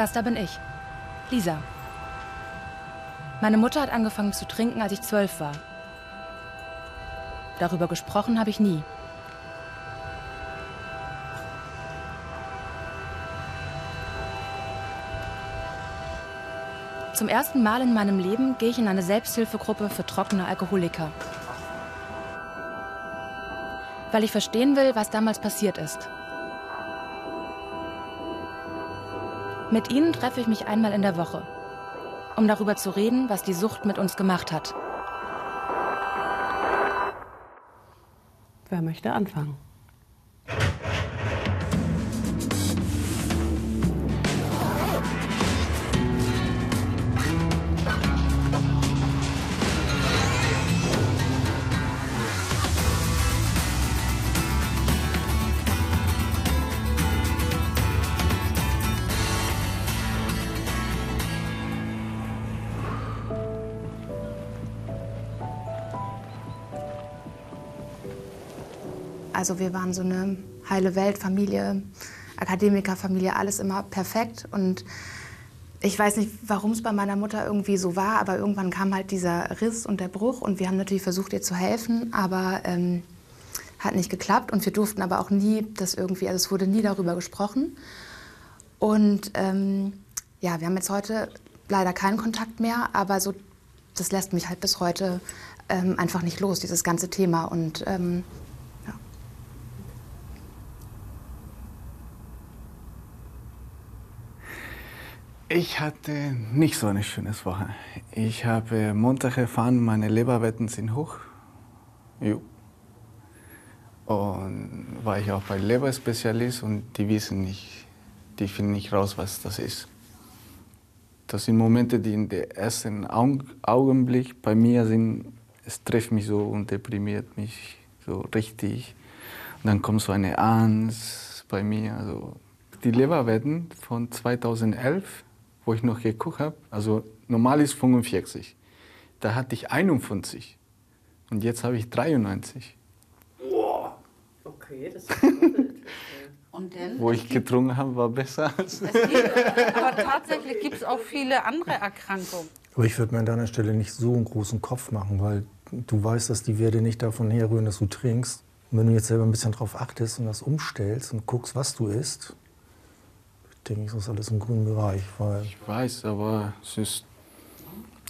Das da bin ich. Lisa. Meine Mutter hat angefangen zu trinken, als ich zwölf war. Darüber gesprochen habe ich nie. Zum ersten Mal in meinem Leben gehe ich in eine Selbsthilfegruppe für trockene Alkoholiker. Weil ich verstehen will, was damals passiert ist. Mit ihnen treffe ich mich einmal in der Woche, um darüber zu reden, was die Sucht mit uns gemacht hat. Wer möchte anfangen? Also wir waren so eine heile Weltfamilie, Akademikerfamilie, alles immer perfekt. Und ich weiß nicht, warum es bei meiner Mutter irgendwie so war, aber irgendwann kam halt dieser Riss und der Bruch und wir haben natürlich versucht, ihr zu helfen, aber ähm, hat nicht geklappt und wir durften aber auch nie das irgendwie, also es wurde nie darüber gesprochen. Und ähm, ja, wir haben jetzt heute leider keinen Kontakt mehr, aber so, das lässt mich halt bis heute ähm, einfach nicht los, dieses ganze Thema. Und Ich hatte nicht so eine schöne Woche. Ich habe Montag erfahren, meine Leberwetten sind hoch. Jo. Und war ich auch bei Leberspezialist und die wissen nicht, die finden nicht raus, was das ist. Das sind Momente, die in der ersten Augenblick bei mir sind, es trifft mich so und deprimiert mich so richtig. Und dann kommt so eine Angst bei mir. Also die Leberwetten von 2011 wo ich noch geguckt habe, also normal ist 45. Da hatte ich 51 und jetzt habe ich 93. Wow. Okay, das ist Und denn? Wo ich getrunken habe, war besser. Als gibt, aber tatsächlich gibt es auch viele andere Erkrankungen. Aber ich würde mir an deiner Stelle nicht so einen großen Kopf machen, weil du weißt, dass die Werte nicht davon herrühren, dass du trinkst. Und wenn du jetzt selber ein bisschen drauf achtest und das umstellst und guckst, was du isst, denke ich, ist alles im grünen Bereich. Weil ich weiß, aber es ist.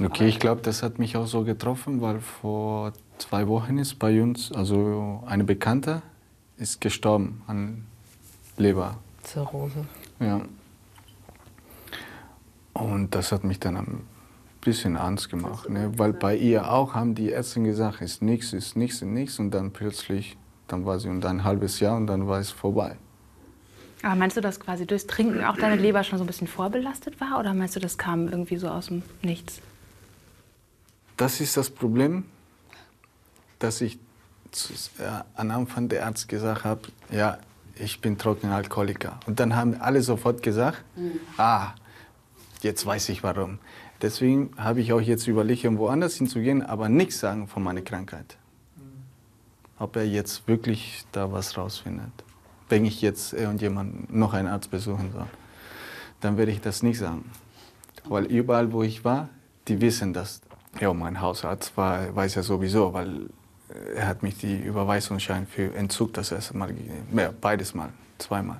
Okay, ich glaube, das hat mich auch so getroffen, weil vor zwei Wochen ist bei uns, also eine Bekannte ist gestorben an Leber. Zirrhose. Ja. Und das hat mich dann ein bisschen Angst gemacht, ne? weil bei ihr auch haben die Ärzte gesagt, ist nichts, ist nichts, ist nichts und dann plötzlich, dann war sie und ein halbes Jahr und dann war es vorbei. Aber meinst du, dass quasi durchs Trinken auch deine Leber schon so ein bisschen vorbelastet war? Oder meinst du, das kam irgendwie so aus dem Nichts? Das ist das Problem, dass ich äh, am Anfang der Arzt gesagt habe, ja, ich bin trockener Alkoholiker. Und dann haben alle sofort gesagt, mhm. ah, jetzt weiß ich warum. Deswegen habe ich auch jetzt überlegt, um woanders hinzugehen, aber nichts sagen von meiner Krankheit. Mhm. Ob er jetzt wirklich da was rausfindet wenn ich jetzt irgendjemand noch einen Arzt besuchen soll, dann werde ich das nicht sagen. Weil überall, wo ich war, die wissen das. Ja, mein Hausarzt war, weiß ja sowieso, weil er hat mich die Überweisungsschein für Entzug das erste Mal gegeben. Ja, beides Mal, zweimal.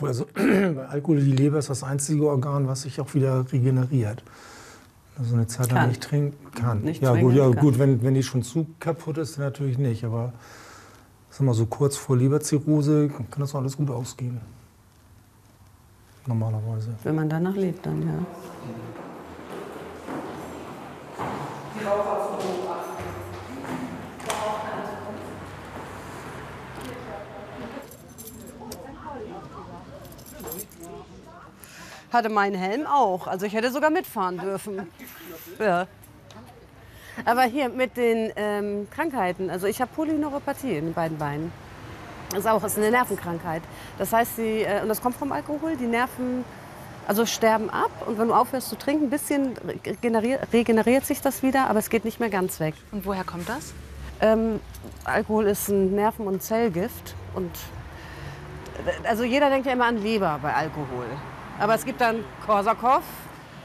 Also, bei Alkohol, die Leber ist das einzige Organ, was sich auch wieder regeneriert. Also eine Zeit lang nicht trinken kann. Nicht ja, gut, ja, gut wenn, wenn die schon zu kaputt ist, natürlich nicht. Aber sag mal, so kurz vor Leberzirrhose kann das alles gut ausgehen. Normalerweise. Wenn man danach lebt, dann ja. Hatte meinen Helm auch. Also ich hätte sogar mitfahren dürfen. Ja. Aber hier mit den ähm, Krankheiten, also ich habe Polyneuropathie in den beiden Beinen. Das ist auch ist eine Nervenkrankheit. Das heißt, sie, äh, und das kommt vom Alkohol, die Nerven also sterben ab und wenn du aufhörst zu trinken, ein bisschen regeneriert, regeneriert sich das wieder, aber es geht nicht mehr ganz weg. Und woher kommt das? Ähm, Alkohol ist ein Nerven- und Zellgift und also jeder denkt ja immer an Leber bei Alkohol. Aber es gibt dann Korsakow,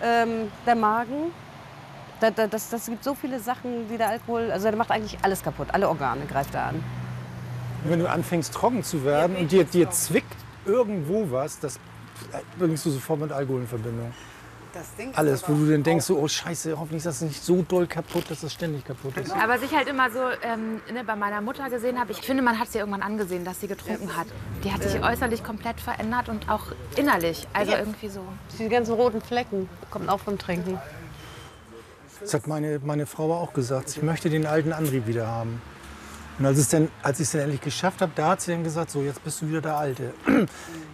ähm, der Magen. Das, das, das gibt so viele Sachen, die der Alkohol, also der macht eigentlich alles kaputt, alle Organe greift er an. Wenn du anfängst trocken zu werden und dir, dir zwickt irgendwo was, das bringst du sofort mit Alkohol in Verbindung. Alles, wo du dann denkst, so, oh Scheiße, hoffentlich ist das nicht so doll kaputt, dass das ständig kaputt ist. Aber was ich halt immer so ähm, ne, bei meiner Mutter gesehen habe, ich finde, man hat sie irgendwann angesehen, dass sie getrunken hat. Die hat sich äußerlich komplett verändert und auch innerlich. Also irgendwie so. Die ganzen roten Flecken kommen auch vom Trinken. Das hat meine, meine Frau auch gesagt. Ich möchte den alten Antrieb wieder haben. Und als, es dann, als ich es dann endlich geschafft habe, da hat sie dann gesagt, so jetzt bist du wieder der Alte.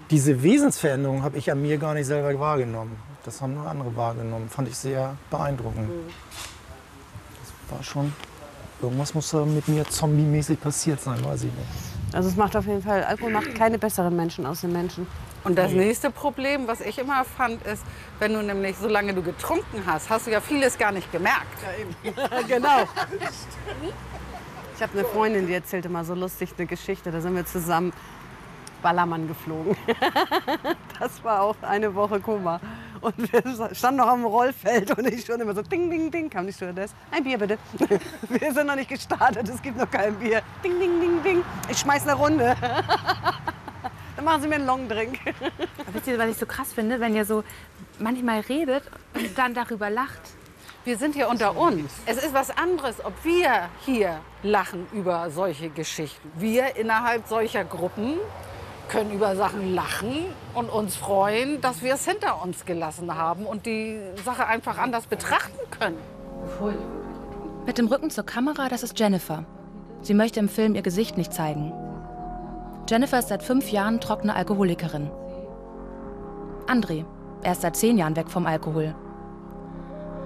Diese Wesensveränderung habe ich an mir gar nicht selber wahrgenommen. Das haben nur andere wahrgenommen. Fand ich sehr beeindruckend. Das war schon, irgendwas muss da mit mir zombie-mäßig passiert sein, weiß ich nicht. Also es macht auf jeden Fall, Alkohol macht keine besseren Menschen aus den Menschen. Und das nächste Problem, was ich immer fand, ist, wenn du nämlich, solange du getrunken hast, hast du ja vieles gar nicht gemerkt. Ja, genau. Ich habe eine Freundin, die erzählte mal so lustig eine Geschichte. Da sind wir zusammen Ballermann geflogen. Das war auch eine Woche Koma. Und wir standen noch am Rollfeld und ich schon immer so ding, ding, ding, kam die Stewardess. Ein Bier bitte. Wir sind noch nicht gestartet, es gibt noch kein Bier. Ding, ding, ding, ding. Ich schmeiß eine Runde. Dann machen Sie mir einen Longdrink. Wisst ihr, was ich so krass finde, wenn ihr so manchmal redet und dann darüber lacht? Wir sind hier unter uns. Es ist was anderes, ob wir hier lachen über solche Geschichten. Wir innerhalb solcher Gruppen können über Sachen lachen und uns freuen, dass wir es hinter uns gelassen haben und die Sache einfach anders betrachten können. Mit dem Rücken zur Kamera, das ist Jennifer. Sie möchte im Film ihr Gesicht nicht zeigen. Jennifer ist seit fünf Jahren trockene Alkoholikerin. André, er ist seit zehn Jahren weg vom Alkohol.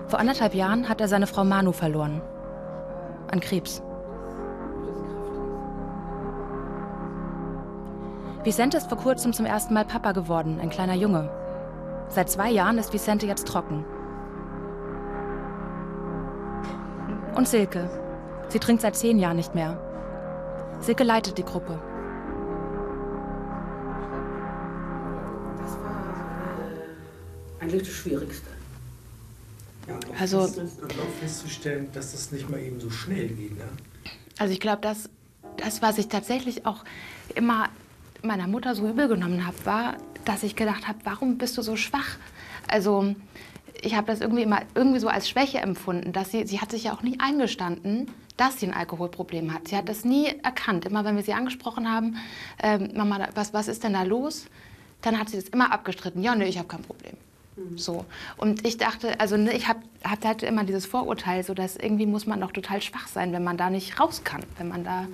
Vor anderthalb Jahren hat er seine Frau Manu verloren. An Krebs. Vicente ist vor kurzem zum ersten Mal Papa geworden, ein kleiner Junge. Seit zwei Jahren ist Vicente jetzt trocken. Und Silke. Sie trinkt seit zehn Jahren nicht mehr. Silke leitet die Gruppe. Eigentlich das Schwierigste. Ja, also fest, auch festzustellen, dass das nicht mal eben so schnell geht. Ne? Also ich glaube, das, das, was ich tatsächlich auch immer meiner Mutter so übel genommen habe, war, dass ich gedacht habe, warum bist du so schwach? Also ich habe das irgendwie immer irgendwie so als Schwäche empfunden, dass sie, sie hat sich ja auch nie eingestanden, dass sie ein Alkoholproblem hat. Sie hat das nie erkannt. Immer wenn wir sie angesprochen haben, äh, Mama, was, was ist denn da los? Dann hat sie das immer abgestritten. Ja, nee, ich habe kein Problem. Mhm. So. Und ich dachte, also ne, ich habe hab halt immer dieses Vorurteil, so dass irgendwie muss man doch total schwach sein, wenn man da nicht raus kann, wenn man da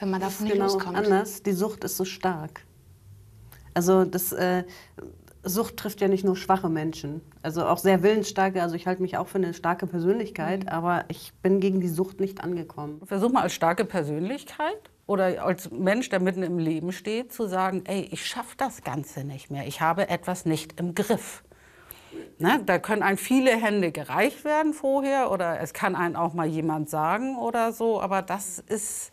wenn man davon nicht genau loskommt. anders. Die Sucht ist so stark. Also das äh, Sucht trifft ja nicht nur schwache Menschen, also auch sehr willensstarke. Also ich halte mich auch für eine starke Persönlichkeit, mhm. aber ich bin gegen die Sucht nicht angekommen. Versuch mal als starke Persönlichkeit oder als Mensch, der mitten im Leben steht, zu sagen, ey, ich schaffe das Ganze nicht mehr. Ich habe etwas nicht im Griff. Ne, da können einem viele Hände gereicht werden vorher oder es kann einem auch mal jemand sagen oder so, aber das ist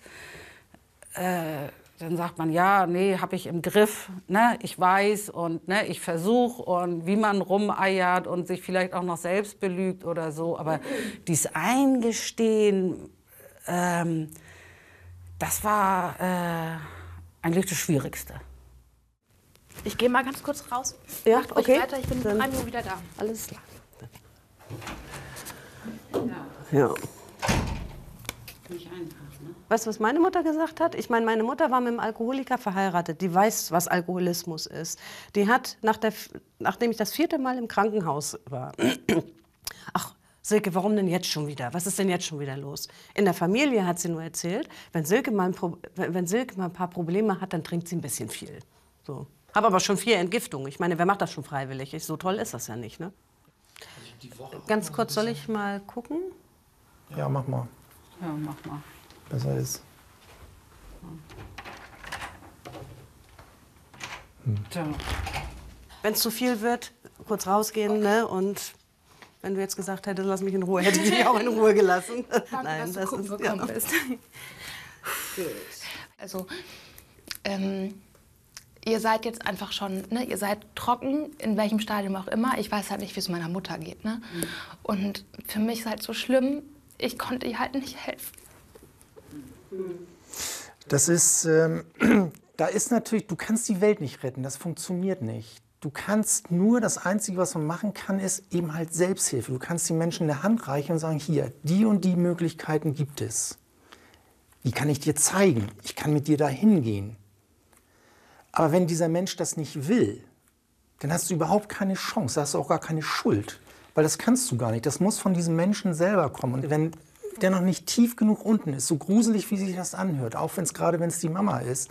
äh, dann sagt man, ja, nee, habe ich im Griff, ne, ich weiß und ne, ich versuche und wie man rumeiert und sich vielleicht auch noch selbst belügt oder so. Aber dies Eingestehen, ähm, das war äh, eigentlich das Schwierigste. Ich gehe mal ganz kurz raus. Ja, Macht okay. weiter, ich bin in drei Minuten wieder da. Alles klar. Ja. ja. Nicht einfach. Weißt du, was meine Mutter gesagt hat? Ich meine, meine Mutter war mit einem Alkoholiker verheiratet. Die weiß, was Alkoholismus ist. Die hat, nach der, nachdem ich das vierte Mal im Krankenhaus war, ach, Silke, warum denn jetzt schon wieder? Was ist denn jetzt schon wieder los? In der Familie hat sie nur erzählt, wenn Silke mal ein, Pro wenn Silke mal ein paar Probleme hat, dann trinkt sie ein bisschen viel. So. Habe aber schon vier Entgiftungen. Ich meine, wer macht das schon freiwillig? so toll ist das ja nicht, ne? Also Ganz kurz, soll ich mal gucken? Ja, mach mal. Ja, mach mal besser ist. Hm. Wenn es zu viel wird, kurz rausgehen ne? und wenn du jetzt gesagt hättest, lass mich in Ruhe, hätte ich dich auch in Ruhe gelassen. Danke, Nein, das ist ja. Also, ähm, ihr seid jetzt einfach schon, ne, ihr seid trocken, in welchem Stadium auch immer. Ich weiß halt nicht, wie es meiner Mutter geht. Ne? Mhm. Und für mich ist halt so schlimm, ich konnte ihr halt nicht helfen. Das ist, ähm, da ist natürlich, du kannst die Welt nicht retten, das funktioniert nicht. Du kannst nur, das Einzige, was man machen kann, ist eben halt Selbsthilfe. Du kannst die Menschen in der Hand reichen und sagen, hier, die und die Möglichkeiten gibt es. Die kann ich dir zeigen. Ich kann mit dir dahin gehen. Aber wenn dieser Mensch das nicht will, dann hast du überhaupt keine Chance, da hast du auch gar keine Schuld. Weil das kannst du gar nicht. Das muss von diesem Menschen selber kommen. Und wenn der noch nicht tief genug unten ist, so gruselig, wie sich das anhört, auch wenn es gerade, wenn es die Mama ist,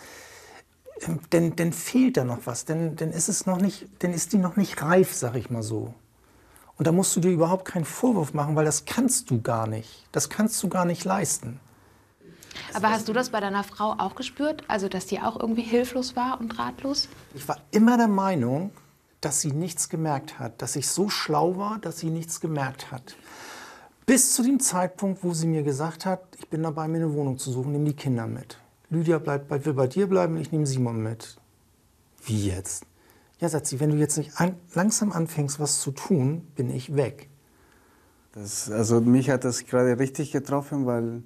ähm, dann, dann fehlt da noch was. Dann, dann, ist es noch nicht, dann ist die noch nicht reif, sag ich mal so. Und da musst du dir überhaupt keinen Vorwurf machen, weil das kannst du gar nicht. Das kannst du gar nicht leisten. Aber hast du das bei deiner Frau auch gespürt? Also, dass die auch irgendwie hilflos war und ratlos? Ich war immer der Meinung, dass sie nichts gemerkt hat. Dass ich so schlau war, dass sie nichts gemerkt hat. Bis zu dem Zeitpunkt, wo sie mir gesagt hat, ich bin dabei, mir eine Wohnung zu suchen, nimm die Kinder mit. Lydia bleibt, will bei dir bleiben, ich nehme Simon mit. Wie jetzt? Ja, sagt sie, wenn du jetzt nicht an, langsam anfängst, was zu tun, bin ich weg. Das, also mich hat das gerade richtig getroffen, weil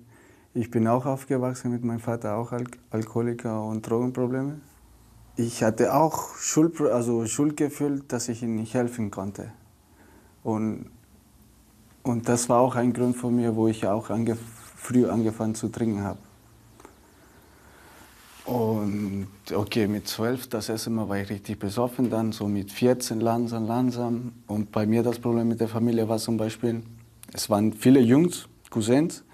ich bin auch aufgewachsen mit meinem Vater, auch Al Alkoholiker und Drogenprobleme. Ich hatte auch Schuld, also Schuldgefühl, dass ich ihm nicht helfen konnte. Und, und das war auch ein Grund von mir, wo ich auch ange früh angefangen zu trinken habe. Und okay, mit zwölf, das erste Mal war ich richtig besoffen, dann so mit 14 langsam, langsam. Und bei mir das Problem mit der Familie war zum Beispiel, es waren viele Jungs, Cousins,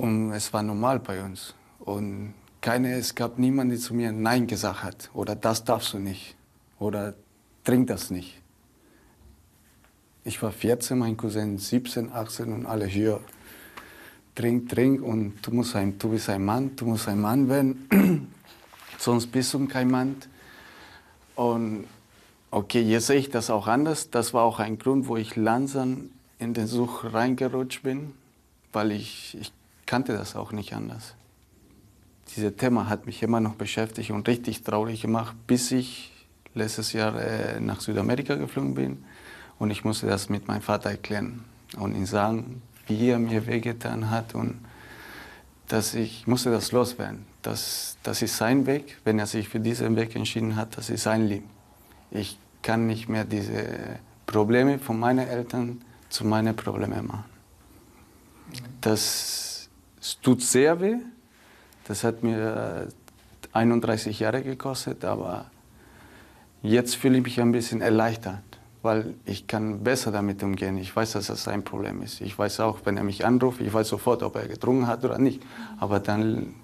und es war normal bei uns. Und keine, es gab niemanden, der zu mir Nein gesagt hat. Oder das darfst du nicht. Oder trink das nicht. Ich war 14, mein Cousin 17, 18 und alle hier. Trink, trink und du, musst ein, du bist ein Mann, du musst ein Mann werden. Sonst bist du kein Mann. Und okay, jetzt sehe ich das auch anders. Das war auch ein Grund, wo ich langsam in den Such reingerutscht bin, weil ich, ich kannte das auch nicht anders. Dieses Thema hat mich immer noch beschäftigt und richtig traurig gemacht, bis ich letztes Jahr äh, nach Südamerika geflogen bin und ich musste das mit meinem Vater erklären und ihm sagen, wie er mir wehgetan hat und dass ich musste das loswerden. Das, das ist sein Weg. Wenn er sich für diesen Weg entschieden hat, das ist sein Leben. Ich kann nicht mehr diese Probleme von meinen Eltern zu meinen Problemen machen. Das es tut sehr weh. Das hat mir 31 Jahre gekostet, aber jetzt fühle ich mich ein bisschen erleichtert, weil ich kann besser damit umgehen. Ich weiß, dass das ein Problem ist. Ich weiß auch, wenn er mich anruft, ich weiß sofort, ob er getrunken hat oder nicht. Aber dann,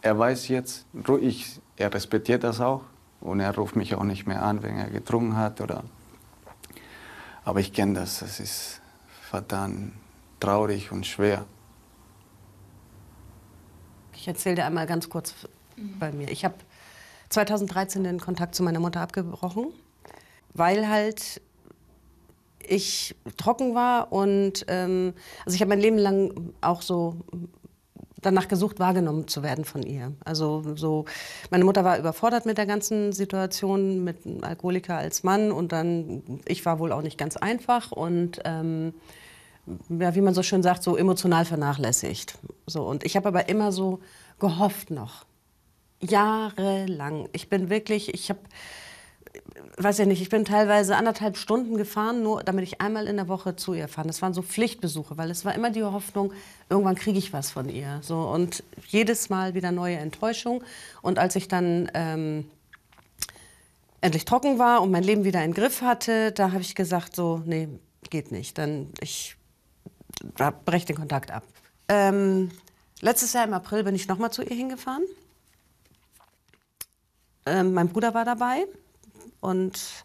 er weiß jetzt, ich, er respektiert das auch und er ruft mich auch nicht mehr an, wenn er getrunken hat oder. Aber ich kenne das. Das ist verdammt traurig und schwer. Ich erzähle dir einmal ganz kurz bei mir. Ich habe 2013 den Kontakt zu meiner Mutter abgebrochen, weil halt ich trocken war und ähm, also ich habe mein Leben lang auch so danach gesucht, wahrgenommen zu werden von ihr. Also so, meine Mutter war überfordert mit der ganzen Situation, mit einem Alkoholiker als Mann und dann, ich war wohl auch nicht ganz einfach und ähm, ja, wie man so schön sagt, so emotional vernachlässigt. So, und ich habe aber immer so gehofft noch. Jahrelang. Ich bin wirklich, ich habe, weiß ja nicht, ich bin teilweise anderthalb Stunden gefahren, nur damit ich einmal in der Woche zu ihr fahre. Das waren so Pflichtbesuche, weil es war immer die Hoffnung, irgendwann kriege ich was von ihr. So, und jedes Mal wieder neue Enttäuschung. Und als ich dann ähm, endlich trocken war und mein Leben wieder in den Griff hatte, da habe ich gesagt, so, nee, geht nicht. Dann ich breche den Kontakt ab. Ähm, letztes Jahr im April bin ich noch mal zu ihr hingefahren. Ähm, mein Bruder war dabei und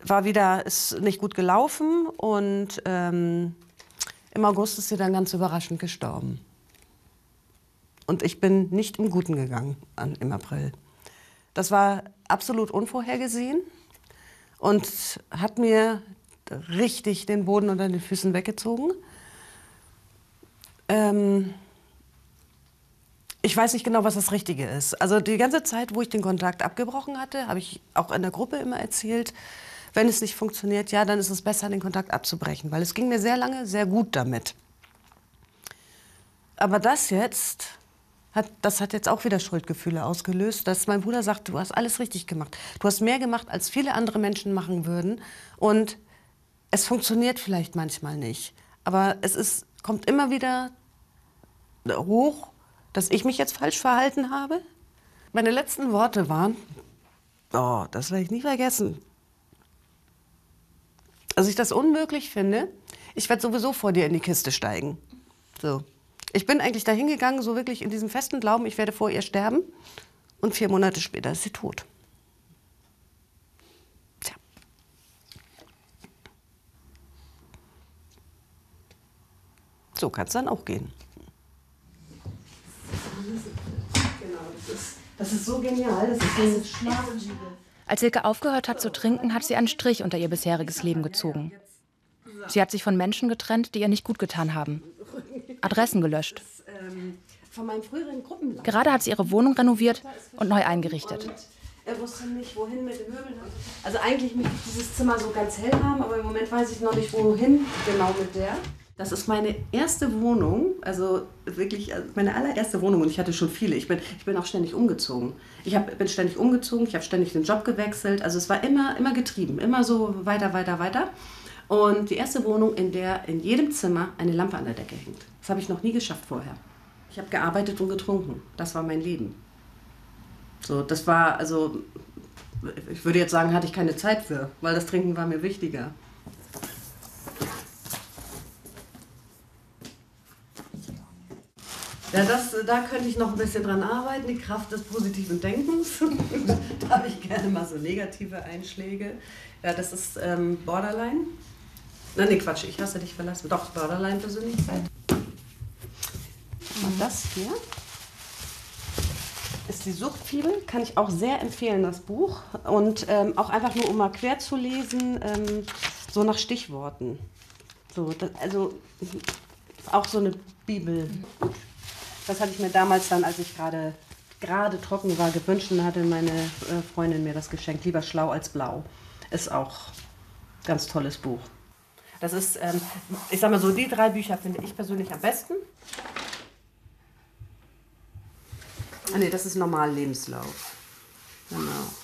war wieder, ist nicht gut gelaufen und ähm, im August ist sie dann ganz überraschend gestorben. Und ich bin nicht im Guten gegangen an, im April. Das war absolut unvorhergesehen und hat mir richtig den Boden unter den Füßen weggezogen. Ähm, ich weiß nicht genau, was das Richtige ist. Also die ganze Zeit, wo ich den Kontakt abgebrochen hatte, habe ich auch in der Gruppe immer erzählt, wenn es nicht funktioniert, ja, dann ist es besser, den Kontakt abzubrechen, weil es ging mir sehr lange sehr gut damit. Aber das jetzt, hat, das hat jetzt auch wieder Schuldgefühle ausgelöst, dass mein Bruder sagt, du hast alles richtig gemacht. Du hast mehr gemacht, als viele andere Menschen machen würden. Und es funktioniert vielleicht manchmal nicht. Aber es ist, kommt immer wieder hoch, dass ich mich jetzt falsch verhalten habe? Meine letzten Worte waren, oh, das werde ich nie vergessen. Also ich das unmöglich finde, ich werde sowieso vor dir in die Kiste steigen. So. Ich bin eigentlich dahin gegangen, so wirklich in diesem festen Glauben, ich werde vor ihr sterben. Und vier Monate später ist sie tot. So kann es dann auch gehen. Das ist so genial, das ist. Als Silke aufgehört hat zu trinken, hat sie einen Strich unter ihr bisheriges Leben gezogen. Sie hat sich von Menschen getrennt, die ihr nicht gut getan haben. Adressen gelöscht. Gerade hat sie ihre Wohnung renoviert und neu eingerichtet. Er wusste nicht, wohin mit den Möbeln. Also eigentlich möchte ich dieses Zimmer so ganz hell haben, aber im Moment weiß ich noch nicht, wohin genau mit der. Das ist meine erste Wohnung, also wirklich also meine allererste Wohnung und ich hatte schon viele. Ich bin, ich bin auch ständig umgezogen. Ich hab, bin ständig umgezogen, ich habe ständig den Job gewechselt. Also es war immer, immer getrieben, immer so weiter, weiter, weiter. Und die erste Wohnung, in der in jedem Zimmer eine Lampe an der Decke hängt. Das habe ich noch nie geschafft vorher. Ich habe gearbeitet und getrunken. Das war mein Leben. So, das war, also, ich würde jetzt sagen, hatte ich keine Zeit für, weil das Trinken war mir wichtiger. Ja, das, da könnte ich noch ein bisschen dran arbeiten, die Kraft des positiven Denkens. da habe ich gerne mal so negative Einschläge. Ja, das ist ähm, Borderline. Nein, nee, Quatsch, ich hasse dich verlassen. Doch, Borderline-Persönlichkeit. Und das hier ist die Suchtfibel, kann ich auch sehr empfehlen, das Buch. Und ähm, auch einfach nur, um mal quer zu lesen, ähm, so nach Stichworten. So, das, also auch so eine Bibel. Das hatte ich mir damals dann, als ich gerade gerade trocken war, gewünscht und hatte meine äh, Freundin mir das geschenkt. Lieber schlau als blau. Ist auch ein ganz tolles Buch. Das ist, ähm, ich sag mal so, die drei Bücher finde ich persönlich am besten. Ah ne, das ist normal Lebenslauf. Genau.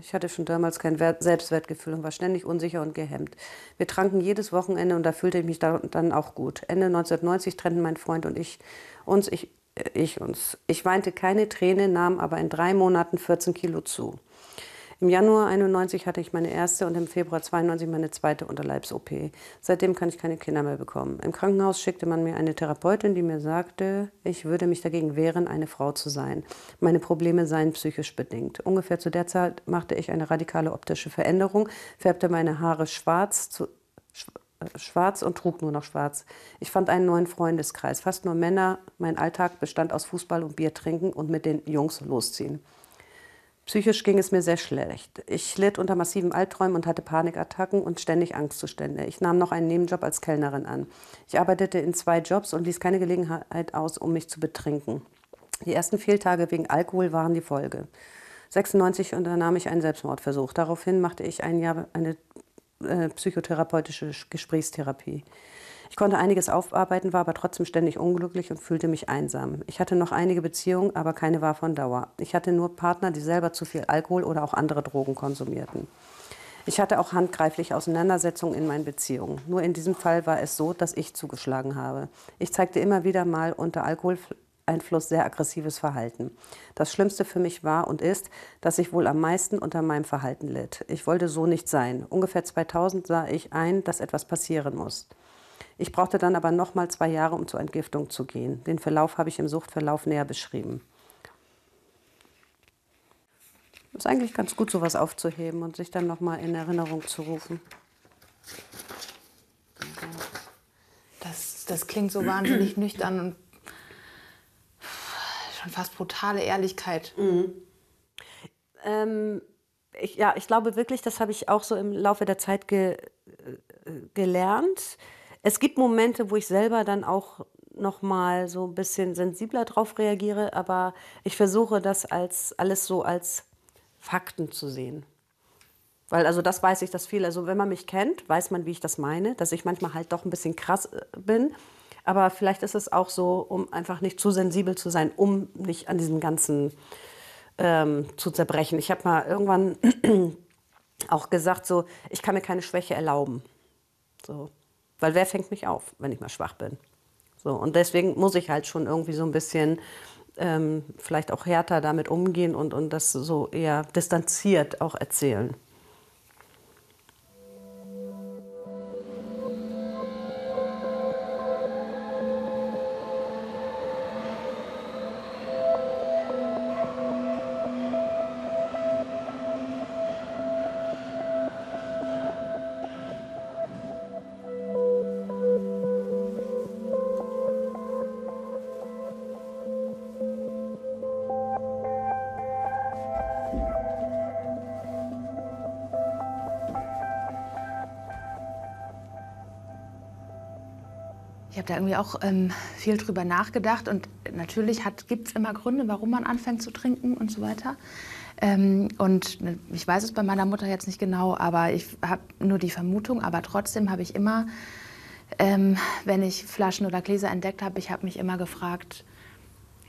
Ich hatte schon damals kein Selbstwertgefühl und war ständig unsicher und gehemmt. Wir tranken jedes Wochenende und da fühlte ich mich dann auch gut. Ende 1990 trennten mein Freund und ich uns, ich, äh, ich uns. Ich weinte keine Träne, nahm aber in drei Monaten 14 Kilo zu. Im Januar 91 hatte ich meine erste und im Februar 92 meine zweite Unterleibs-OP. Seitdem kann ich keine Kinder mehr bekommen. Im Krankenhaus schickte man mir eine Therapeutin, die mir sagte, ich würde mich dagegen wehren, eine Frau zu sein. Meine Probleme seien psychisch bedingt. Ungefähr zu der Zeit machte ich eine radikale optische Veränderung, färbte meine Haare schwarz zu äh, schwarz und trug nur noch schwarz. Ich fand einen neuen Freundeskreis, fast nur Männer. Mein Alltag bestand aus Fußball und Bier trinken und mit den Jungs losziehen. Psychisch ging es mir sehr schlecht. Ich litt unter massiven Albträumen und hatte Panikattacken und ständig Angstzustände. Ich nahm noch einen Nebenjob als Kellnerin an. Ich arbeitete in zwei Jobs und ließ keine Gelegenheit aus, um mich zu betrinken. Die ersten Fehltage wegen Alkohol waren die Folge. 96 unternahm ich einen Selbstmordversuch. Daraufhin machte ich ein Jahr eine äh, psychotherapeutische Gesprächstherapie. Ich konnte einiges aufarbeiten, war aber trotzdem ständig unglücklich und fühlte mich einsam. Ich hatte noch einige Beziehungen, aber keine war von Dauer. Ich hatte nur Partner, die selber zu viel Alkohol oder auch andere Drogen konsumierten. Ich hatte auch handgreifliche Auseinandersetzungen in meinen Beziehungen. Nur in diesem Fall war es so, dass ich zugeschlagen habe. Ich zeigte immer wieder mal unter Alkoholeinfluss sehr aggressives Verhalten. Das Schlimmste für mich war und ist, dass ich wohl am meisten unter meinem Verhalten litt. Ich wollte so nicht sein. Ungefähr 2000 sah ich ein, dass etwas passieren muss. Ich brauchte dann aber noch mal zwei Jahre, um zur Entgiftung zu gehen. Den Verlauf habe ich im Suchtverlauf näher beschrieben. Es ist eigentlich ganz gut, sowas aufzuheben und sich dann noch mal in Erinnerung zu rufen. Das, das klingt so wahnsinnig nüchtern und schon fast brutale Ehrlichkeit. Mhm. Ähm, ich, ja, ich glaube wirklich, das habe ich auch so im Laufe der Zeit ge, äh, gelernt es gibt Momente, wo ich selber dann auch noch mal so ein bisschen sensibler drauf reagiere, aber ich versuche das als alles so als Fakten zu sehen. Weil also das weiß ich, das viel. Also wenn man mich kennt, weiß man, wie ich das meine, dass ich manchmal halt doch ein bisschen krass äh, bin. Aber vielleicht ist es auch so, um einfach nicht zu sensibel zu sein, um nicht an diesem ganzen ähm, zu zerbrechen. Ich habe mal irgendwann auch gesagt, so ich kann mir keine Schwäche erlauben. So, weil wer fängt mich auf, wenn ich mal schwach bin? So und deswegen muss ich halt schon irgendwie so ein bisschen ähm, vielleicht auch härter damit umgehen und, und das so eher distanziert auch erzählen. Irgendwie auch ähm, viel drüber nachgedacht und natürlich gibt es immer Gründe, warum man anfängt zu trinken und so weiter. Ähm, und ne, ich weiß es bei meiner Mutter jetzt nicht genau, aber ich habe nur die Vermutung. Aber trotzdem habe ich immer, ähm, wenn ich Flaschen oder Gläser entdeckt habe, ich habe mich immer gefragt,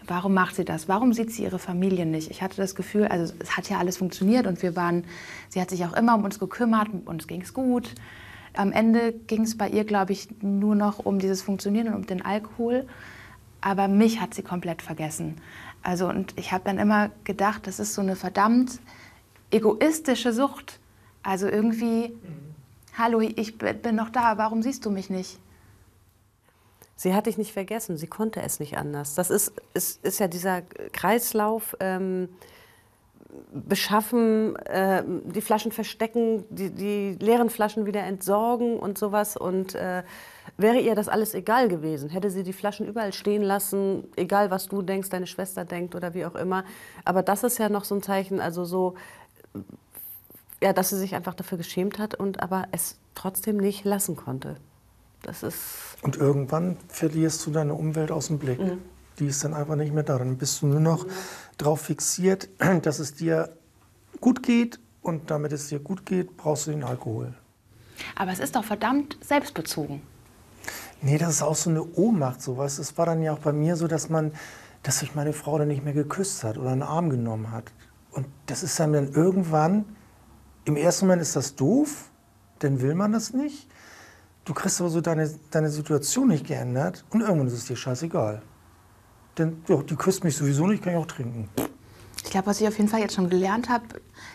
warum macht sie das? Warum sieht sie ihre Familie nicht? Ich hatte das Gefühl, also es hat ja alles funktioniert und wir waren, sie hat sich auch immer um uns gekümmert, uns ging es gut. Am Ende ging es bei ihr, glaube ich, nur noch um dieses Funktionieren und um den Alkohol. Aber mich hat sie komplett vergessen. Also, und ich habe dann immer gedacht, das ist so eine verdammt egoistische Sucht. Also irgendwie, hallo, ich bin noch da, warum siehst du mich nicht? Sie hat dich nicht vergessen, sie konnte es nicht anders. Das ist, ist, ist ja dieser Kreislauf. Ähm, beschaffen, äh, die Flaschen verstecken, die, die, leeren Flaschen wieder entsorgen und sowas. Und äh, wäre ihr das alles egal gewesen, hätte sie die Flaschen überall stehen lassen, egal was du denkst, deine Schwester denkt oder wie auch immer. Aber das ist ja noch so ein Zeichen, also so, ja, dass sie sich einfach dafür geschämt hat und aber es trotzdem nicht lassen konnte. Das ist. Und irgendwann verlierst du deine Umwelt aus dem Blick. Mhm. Die ist dann einfach nicht mehr da. Dann bist du nur noch darauf fixiert, dass es dir gut geht und damit es dir gut geht, brauchst du den Alkohol. Aber es ist doch verdammt selbstbezogen. Nee, das ist auch so eine Ohnmacht, sowas. Es war dann ja auch bei mir so, dass man, dass sich meine Frau dann nicht mehr geküsst hat oder einen Arm genommen hat. Und das ist dann, dann irgendwann, im ersten Moment ist das doof, dann will man das nicht. Du kriegst aber so deine, deine Situation nicht geändert und irgendwann ist es dir scheißegal denn ja, die küsst mich sowieso nicht, kann ich auch trinken. Ich glaube, was ich auf jeden Fall jetzt schon gelernt habe,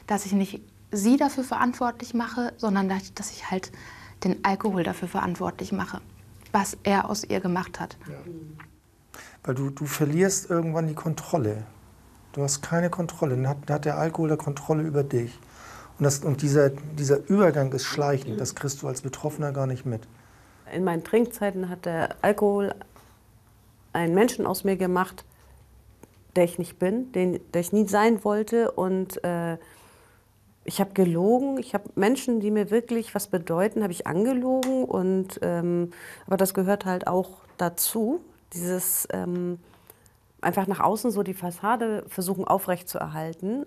dass ich nicht sie dafür verantwortlich mache, sondern dass ich halt den Alkohol dafür verantwortlich mache, was er aus ihr gemacht hat. Ja. Weil du, du verlierst irgendwann die Kontrolle. Du hast keine Kontrolle. Dann hat, dann hat der Alkohol der Kontrolle über dich. Und, das, und dieser, dieser Übergang ist schleichend. Das kriegst du als Betroffener gar nicht mit. In meinen Trinkzeiten hat der Alkohol einen Menschen aus mir gemacht, der ich nicht bin, den, der ich nie sein wollte. Und äh, ich habe gelogen. Ich habe Menschen, die mir wirklich was bedeuten, habe ich angelogen. Und, ähm, aber das gehört halt auch dazu, dieses ähm, einfach nach außen so die Fassade versuchen aufrechtzuerhalten.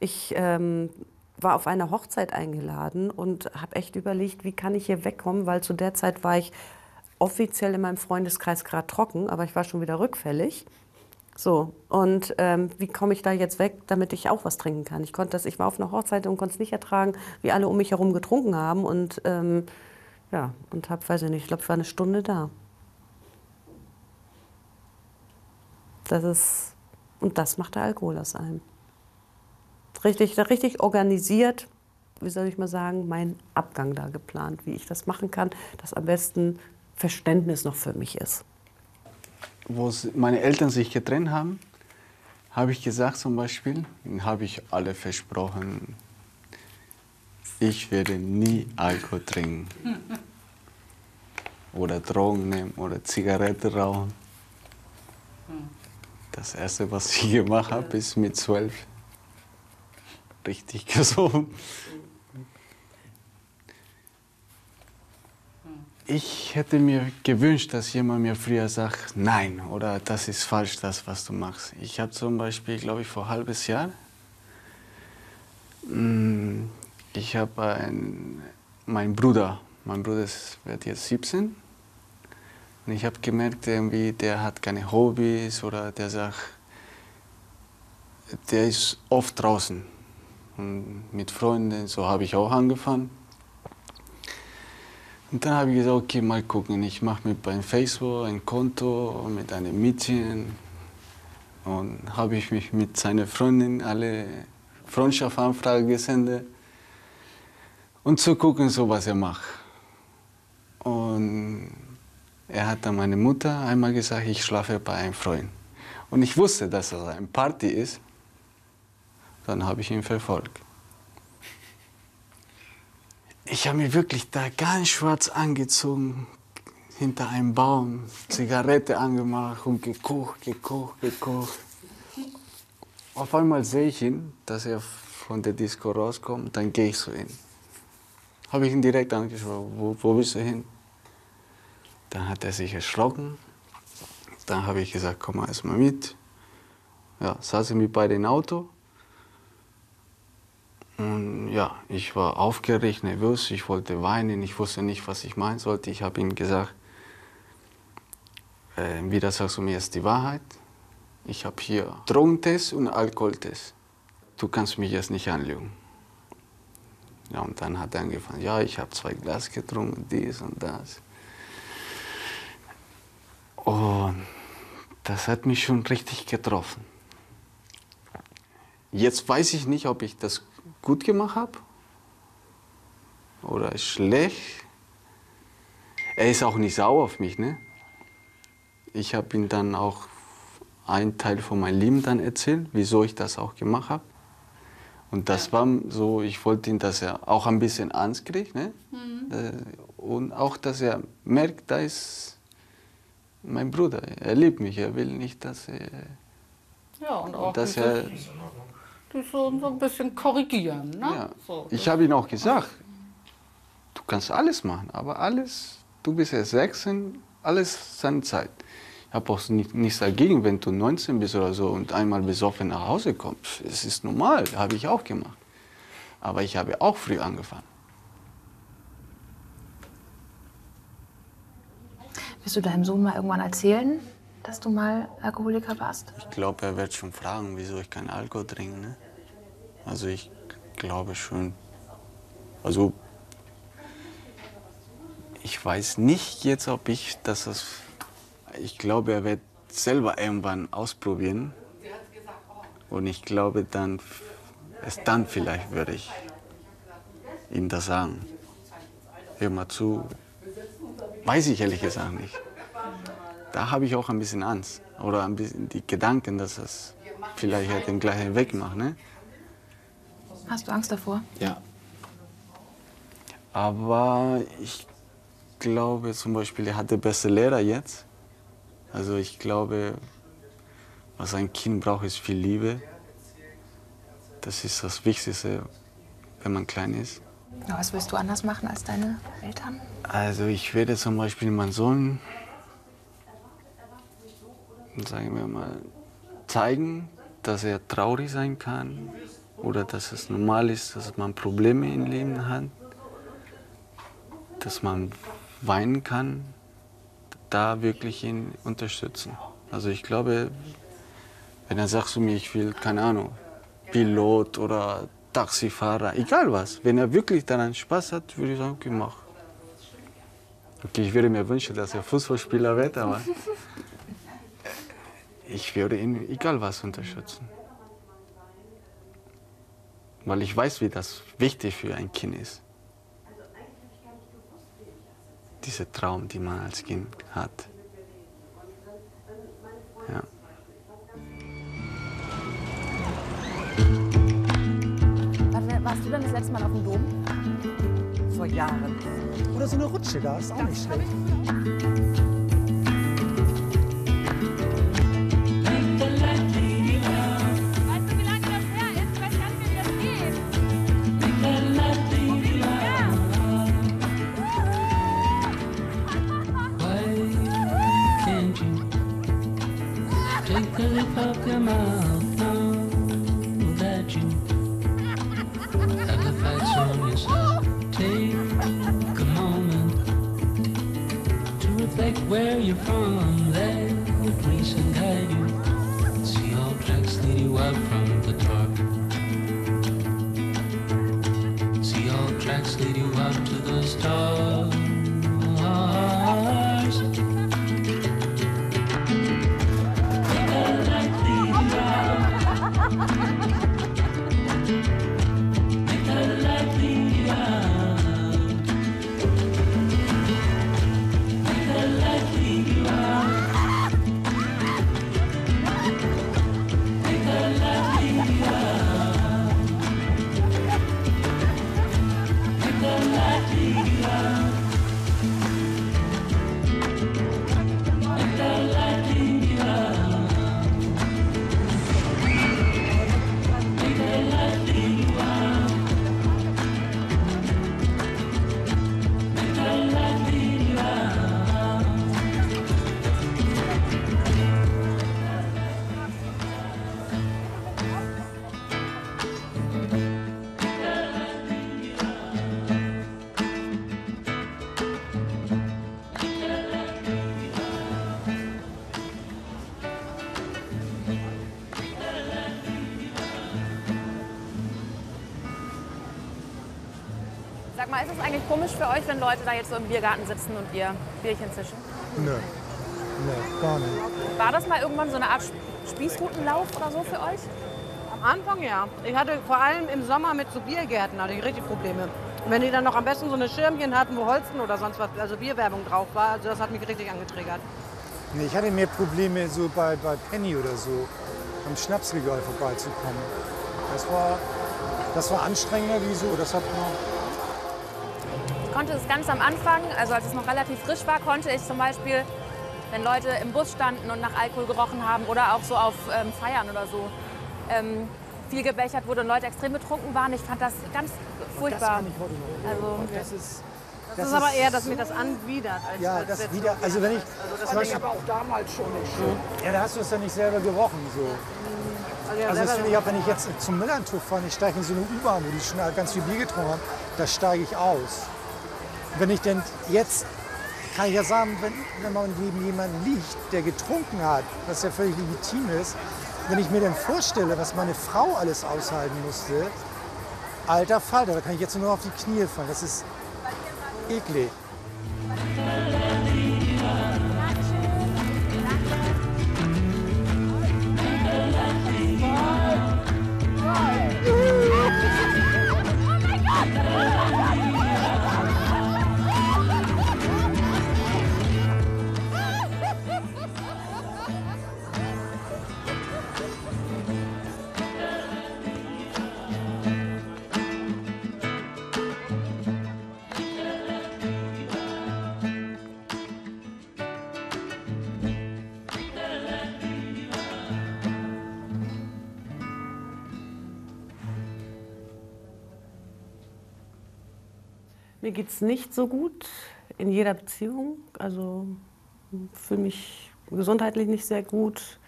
Ich ähm, war auf eine Hochzeit eingeladen und habe echt überlegt, wie kann ich hier wegkommen, weil zu der Zeit war ich offiziell in meinem Freundeskreis gerade trocken, aber ich war schon wieder rückfällig. So, und ähm, wie komme ich da jetzt weg, damit ich auch was trinken kann? Ich konnte das, ich war auf einer Hochzeit und konnte es nicht ertragen, wie alle um mich herum getrunken haben. Und ähm, ja, und habe, weiß ich nicht, ich glaube, ich war eine Stunde da. Das ist, und das macht der Alkohol aus einem. Richtig, richtig organisiert, wie soll ich mal sagen, meinen Abgang da geplant, wie ich das machen kann, das am besten Verständnis noch für mich ist. Wo meine Eltern sich getrennt haben, habe ich gesagt zum Beispiel, habe ich alle versprochen, ich werde nie Alkohol trinken. Oder Drogen nehmen oder Zigarette rauchen. Das erste, was ich gemacht habe, ist mit zwölf richtig gesoffen. Ich hätte mir gewünscht, dass jemand mir früher sagt, nein, oder das ist falsch, das, was du machst. Ich habe zum Beispiel, glaube ich, vor ein halbes Jahr, mm, ich habe meinen Bruder, mein Bruder wird jetzt 17, und ich habe gemerkt, irgendwie, der hat keine Hobbys oder der sagt, der ist oft draußen. Und mit Freunden, so habe ich auch angefangen. Und dann habe ich gesagt, okay, mal gucken, ich mache mir bei Facebook ein Konto mit einem Mädchen. Und habe ich mich mit seiner Freundin alle Freundschaftsanfragen gesendet. Und zu gucken, so was er macht. Und er hat dann meine Mutter einmal gesagt, ich schlafe bei einem Freund. Und ich wusste, dass das eine Party ist. Dann habe ich ihn verfolgt. Ich habe mich wirklich da ganz schwarz angezogen, hinter einem Baum, Zigarette angemacht und gekocht, gekocht, gekocht. Auf einmal sehe ich ihn, dass er von der Disco rauskommt, dann gehe ich zu ihm. Habe ich ihn direkt angeschaut, wo, wo bist du hin? Dann hat er sich erschrocken. Dann habe ich gesagt, komm mal erstmal mit. Ja, saß ich mit beiden im Auto. Und ja, ich war aufgeregt, nervös, ich wollte weinen, ich wusste nicht, was ich meinen sollte. Ich habe ihm gesagt, äh, wieder sagst du mir jetzt die Wahrheit. Ich habe hier Drogentest und Alkoholtest. Du kannst mich jetzt nicht anlügen. Ja, und dann hat er angefangen, ja, ich habe zwei Glas getrunken, dies und das. Und das hat mich schon richtig getroffen. Jetzt weiß ich nicht, ob ich das gut gemacht habe oder schlecht. Er ist auch nicht sauer auf mich. Ne? Ich habe ihm dann auch einen Teil von meinem Leben dann erzählt, wieso ich das auch gemacht habe. Und das war so, ich wollte ihn, dass er auch ein bisschen Angst kriegt. Ne? Mhm. Äh, und auch, dass er merkt, da ist mein Bruder. Er liebt mich. Er will nicht, dass er. Ja, und auch dass er so, so ein bisschen korrigieren. Ne? Ja. So, ich habe ihm auch gesagt, du kannst alles machen, aber alles, du bist ja 16, alles seine Zeit. Ich habe auch nicht, nichts dagegen, wenn du 19 bist oder so und einmal besoffen nach Hause kommst. Es ist normal, habe ich auch gemacht. Aber ich habe auch früh angefangen. Wirst du deinem Sohn mal irgendwann erzählen, dass du mal Alkoholiker warst? Ich glaube, er wird schon fragen, wieso ich keinen Alkohol trinke. Ne? Also ich glaube schon. Also ich weiß nicht jetzt, ob ich das. Ist, ich glaube, er wird selber irgendwann ausprobieren. Und ich glaube, dann erst dann vielleicht würde ich ihm das sagen. Hör mal zu. Weiß ich ehrlich gesagt nicht da habe ich auch ein bisschen Angst. Oder ein bisschen die Gedanken, dass es vielleicht halt den gleichen Weg macht. Ne? Hast du Angst davor? Ja. Aber ich glaube zum Beispiel, er hat den besten Lehrer jetzt. Also ich glaube, was ein Kind braucht, ist viel Liebe. Das ist das Wichtigste, wenn man klein ist. Was willst du anders machen als deine Eltern? Also ich werde zum Beispiel meinen Sohn sagen wir mal, zeigen, dass er traurig sein kann oder dass es normal ist, dass man Probleme im Leben hat, dass man weinen kann, da wirklich ihn unterstützen. Also ich glaube, wenn er sagt zu mir, ich will, keine Ahnung, Pilot oder Taxifahrer, egal was, wenn er wirklich daran Spaß hat, würde ich sagen, okay, mach. Okay, ich würde mir wünschen, dass er Fußballspieler wird, aber ich würde ihn egal was unterstützen. Weil ich weiß, wie das wichtig für ein Kind ist. Dieser Traum, den man als Kind hat. Ja. Warst du dann das letzte Mal auf dem Dom? Vor Jahren. Oder so eine Rutsche da, ist auch nicht schlecht. Eigentlich komisch für euch, wenn Leute da jetzt so im Biergarten sitzen und ihr Bierchen zischen? Nö. Nee, gar nicht. War das mal irgendwann so eine Art Spießrutenlauf oder so für euch? Am Anfang ja. Ich hatte vor allem im Sommer mit so Biergärten hatte ich richtig Probleme. Wenn die dann noch am besten so eine Schirmchen hatten, wo Holsten oder sonst was, also Bierwerbung drauf war, also das hat mich richtig angetriggert. Nee, ich hatte mehr Probleme so bei, bei Penny oder so, am Schnapsregal vorbeizukommen. Das war, das war anstrengender wie so. Das hat noch konnte es ganz am Anfang, also als es noch relativ frisch war, konnte ich zum Beispiel, wenn Leute im Bus standen und nach Alkohol gerochen haben oder auch so auf ähm, Feiern oder so, ähm, viel gebechert wurde und Leute extrem betrunken waren. Ich fand das ganz furchtbar. Das kann ich heute noch. Also, das ist, das, das ist aber eher, dass mir das anwidert. Als, ja, als das wieder. Also wenn ich. Also das fand ich aber auch damals schon nicht schön. Ja, da hast du es ja nicht selber gerochen. So. Also, ja, also das finde ich auch, wenn ich jetzt zum Millantuch fahre, ich steige in so eine U-Bahn, wo die schon ganz viel Bier getrunken haben, da steige ich aus wenn ich denn jetzt, kann ich ja sagen, wenn, wenn man neben jemandem liegt, der getrunken hat, was ja völlig legitim ist, wenn ich mir dann vorstelle, was meine Frau alles aushalten musste, alter Falter, da kann ich jetzt nur auf die Knie fallen. Das ist eklig. Geht es nicht so gut in jeder Beziehung. Also fühle mich gesundheitlich nicht sehr gut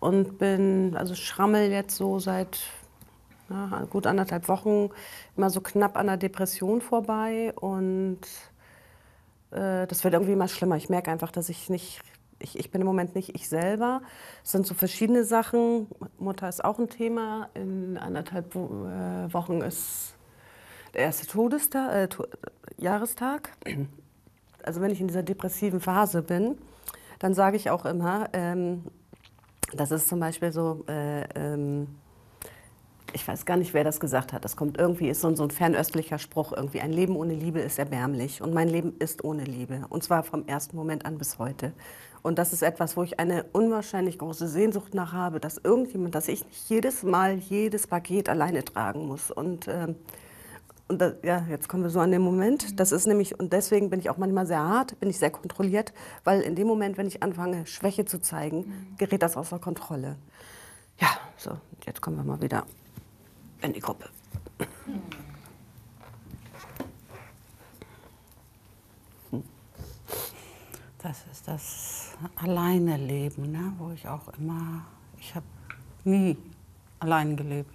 und bin, also schrammel jetzt so seit ja, gut anderthalb Wochen immer so knapp an der Depression vorbei und äh, das wird irgendwie immer schlimmer. Ich merke einfach, dass ich nicht, ich, ich bin im Moment nicht ich selber. Es sind so verschiedene Sachen. Mutter ist auch ein Thema. In anderthalb äh, Wochen ist der erste Todestag, äh, to Jahrestag. Also wenn ich in dieser depressiven Phase bin, dann sage ich auch immer, ähm, das ist zum Beispiel so, äh, ähm, ich weiß gar nicht, wer das gesagt hat. Das kommt irgendwie, ist so, so ein fernöstlicher Spruch irgendwie. Ein Leben ohne Liebe ist erbärmlich. Und mein Leben ist ohne Liebe. Und zwar vom ersten Moment an bis heute. Und das ist etwas, wo ich eine unwahrscheinlich große Sehnsucht nach habe, dass irgendjemand, dass ich nicht jedes Mal jedes Paket alleine tragen muss. Und ähm, und das, ja, jetzt kommen wir so an den Moment. Das ist nämlich, und deswegen bin ich auch manchmal sehr hart, bin ich sehr kontrolliert, weil in dem Moment, wenn ich anfange, Schwäche zu zeigen, gerät das außer Kontrolle. Ja, so, jetzt kommen wir mal wieder in die Gruppe. Das ist das alleine Leben, ne? wo ich auch immer, ich habe nie allein gelebt.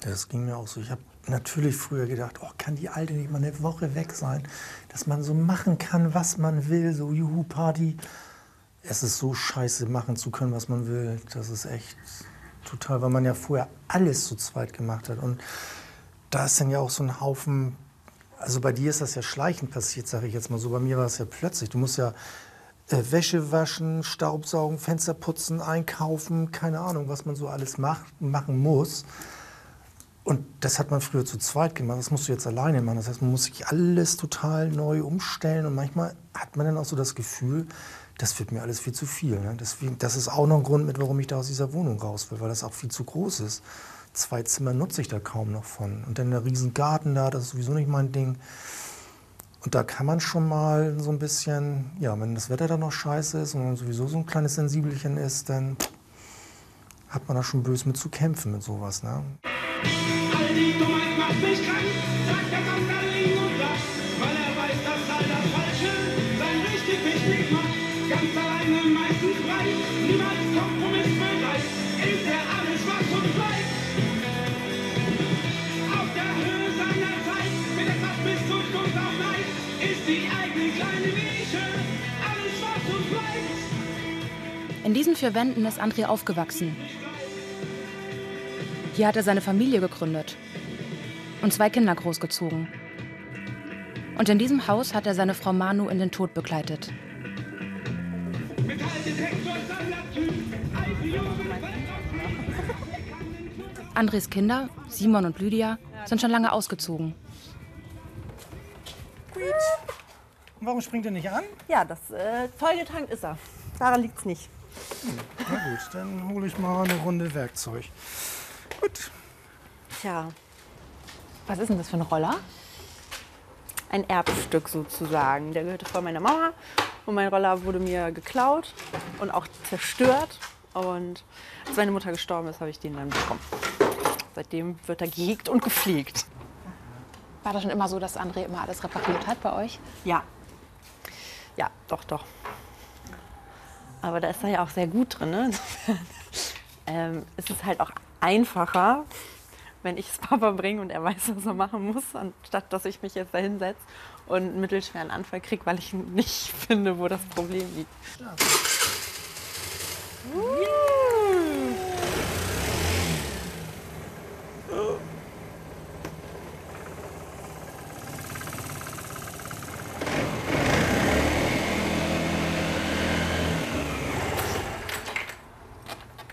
Das ging mir auch so. Ich habe natürlich früher gedacht, oh, kann die Alte nicht mal eine Woche weg sein, dass man so machen kann, was man will, so Juhu-Party. Es ist so scheiße, machen zu können, was man will. Das ist echt total, weil man ja vorher alles zu zweit gemacht hat. Und da ist dann ja auch so ein Haufen also bei dir ist das ja schleichend passiert, sage ich jetzt mal so. Bei mir war es ja plötzlich. Du musst ja äh, Wäsche waschen, Staubsaugen, Fenster putzen, einkaufen, keine Ahnung, was man so alles macht, machen muss. Und das hat man früher zu zweit gemacht, das musst du jetzt alleine machen. Das heißt, man muss sich alles total neu umstellen und manchmal hat man dann auch so das Gefühl, das wird mir alles viel zu viel. Ne? Deswegen, das ist auch noch ein Grund mit, warum ich da aus dieser Wohnung raus will, weil das auch viel zu groß ist zwei Zimmer nutze ich da kaum noch von. Und dann der Riesengarten da, das ist sowieso nicht mein Ding. Und da kann man schon mal so ein bisschen, ja, wenn das Wetter dann noch scheiße ist und man sowieso so ein kleines Sensibelchen ist, dann hat man da schon böse mit zu kämpfen mit sowas. Ne? Die Dummheit macht mich krank, sagt der da liegen und sagt, weil er weiß, dass all das Falsche sein richtig wichtig macht. Ganz alleine, meistens frei, niemals kompromissbereit, ist er alles, was uns bleibt. In diesen vier Wänden ist André aufgewachsen. Hier hat er seine Familie gegründet und zwei Kinder großgezogen. Und in diesem Haus hat er seine Frau Manu in den Tod begleitet. Andres Kinder, Simon und Lydia, sind schon lange ausgezogen. Warum springt er nicht an? Ja, das äh, vollgetankt ist er. Daran liegt es nicht. Na gut, dann hole ich mal eine Runde Werkzeug. Gut. Tja. Was ist denn das für ein Roller? Ein Erbstück sozusagen. Der gehörte vor meiner Mama und mein Roller wurde mir geklaut und auch zerstört. Und als meine Mutter gestorben ist, habe ich den dann bekommen. Seitdem wird er gehegt und gepflegt. War das schon immer so, dass André immer alles repariert hat bei euch? Ja. Ja, doch, doch. Aber da ist er ja auch sehr gut drin. Ne? ähm, es ist halt auch einfacher, wenn ich es Papa bringe und er weiß, was er machen muss, anstatt dass ich mich jetzt da hinsetze und einen mittelschweren Anfall kriege, weil ich nicht finde, wo das Problem liegt. Ja.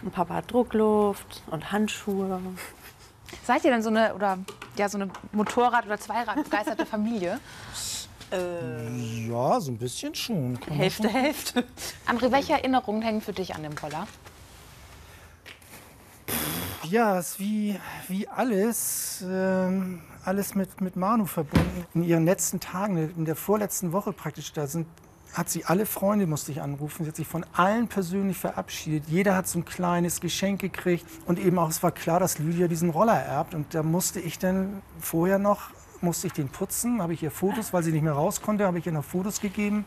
Und Papa hat Druckluft und Handschuhe. Seid ihr denn so eine, oder, ja, so eine Motorrad- oder Zweiradbegeisterte Familie? Äh, ja, so ein bisschen schon. Hälfte, Hälfte. André, welche Erinnerungen hängen für dich an dem Roller? Ja, es ist wie, wie alles, ähm, alles mit, mit Manu verbunden. In ihren letzten Tagen, in der vorletzten Woche praktisch, da sind hat sie alle Freunde, musste ich anrufen. Sie hat sich von allen persönlich verabschiedet. Jeder hat so ein kleines Geschenk gekriegt. Und eben auch, es war klar, dass Lydia diesen Roller erbt. Und da musste ich dann vorher noch, musste ich den putzen. Habe ich ihr Fotos, weil sie nicht mehr raus konnte, habe ich ihr noch Fotos gegeben,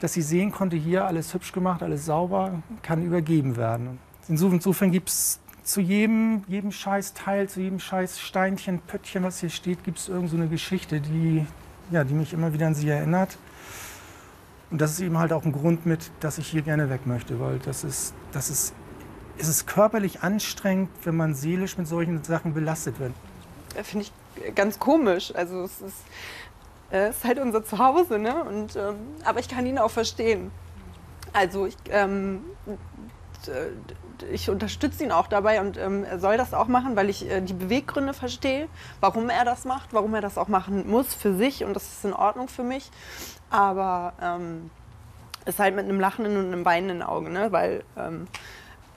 dass sie sehen konnte, hier alles hübsch gemacht, alles sauber, kann übergeben werden. Insofern gibt es zu jedem, jedem Scheißteil, zu jedem scheiß Steinchen, Pöttchen, was hier steht, gibt es irgend so eine Geschichte, die, ja, die mich immer wieder an sie erinnert. Und das ist eben halt auch ein Grund mit, dass ich hier gerne weg möchte, weil das ist, das ist, es ist körperlich anstrengend, wenn man seelisch mit solchen Sachen belastet wird. Finde ich ganz komisch. Also es ist, äh, es ist halt unser Zuhause, ne? Und, ähm, aber ich kann ihn auch verstehen. Also ich, ähm, ich unterstütze ihn auch dabei und ähm, er soll das auch machen, weil ich äh, die Beweggründe verstehe, warum er das macht, warum er das auch machen muss für sich und das ist in Ordnung für mich. Aber ähm, ist halt mit einem lachenden und einem weinenden Auge, ne? weil ähm,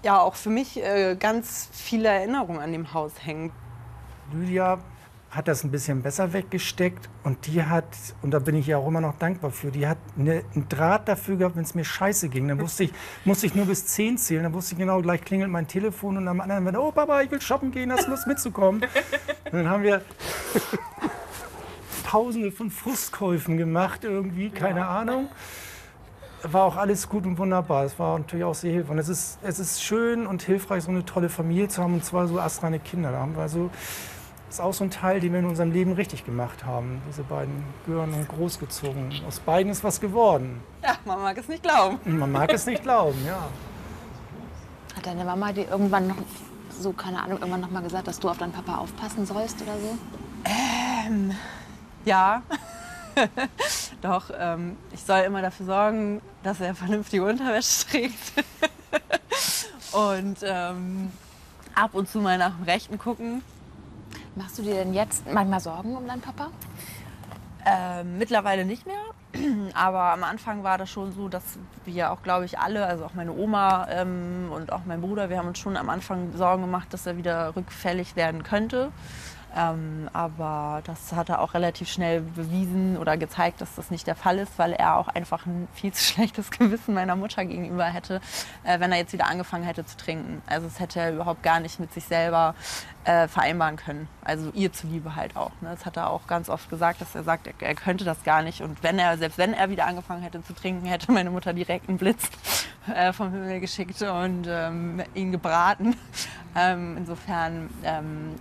ja auch für mich äh, ganz viele Erinnerungen an dem Haus hängen. Lydia hat das ein bisschen besser weggesteckt und die hat, und da bin ich ja auch immer noch dankbar für, die hat eine, einen Draht dafür gehabt, wenn es mir scheiße ging. Dann wusste ich, musste ich nur bis 10 zählen, dann wusste ich genau, gleich klingelt mein Telefon und am anderen, oh Papa, ich will shoppen gehen, hast Lust mitzukommen? Und dann haben wir tausende von Frustkäufen gemacht irgendwie, keine ja. Ahnung. war auch alles gut und wunderbar. Es war natürlich auch sehr hilfreich. Und es ist, es ist schön und hilfreich, so eine tolle Familie zu haben und zwar so astreine Kinder. Da haben wir so, das ist auch so ein Teil, den wir in unserem Leben richtig gemacht haben. Diese beiden gehören und großgezogen. Aus beiden ist was geworden. Ja, man mag es nicht glauben. Man mag es nicht glauben, ja. Hat deine Mama dir irgendwann noch, so keine Ahnung, irgendwann noch mal gesagt, dass du auf deinen Papa aufpassen sollst oder so? Ähm, ja. Doch, ähm, ich soll immer dafür sorgen, dass er vernünftige Unterwäsche trägt. und ähm, ab und zu mal nach dem Rechten gucken. Machst du dir denn jetzt manchmal Sorgen um deinen Papa? Ähm, mittlerweile nicht mehr. Aber am Anfang war das schon so, dass wir auch, glaube ich, alle, also auch meine Oma ähm, und auch mein Bruder, wir haben uns schon am Anfang Sorgen gemacht, dass er wieder rückfällig werden könnte. Ähm, aber das hat er auch relativ schnell bewiesen oder gezeigt, dass das nicht der Fall ist, weil er auch einfach ein viel zu schlechtes Gewissen meiner Mutter gegenüber hätte, äh, wenn er jetzt wieder angefangen hätte zu trinken. Also das hätte er überhaupt gar nicht mit sich selber äh, vereinbaren können. Also ihr zuliebe halt auch. Ne? Das hat er auch ganz oft gesagt, dass er sagt, er, er, könnte das gar nicht. Und wenn er, selbst wenn er wieder angefangen hätte zu trinken, hätte meine Mutter direkt einen Blitz äh, vom Himmel geschickt und ähm, ihn gebraten. Ähm, insofern ähm,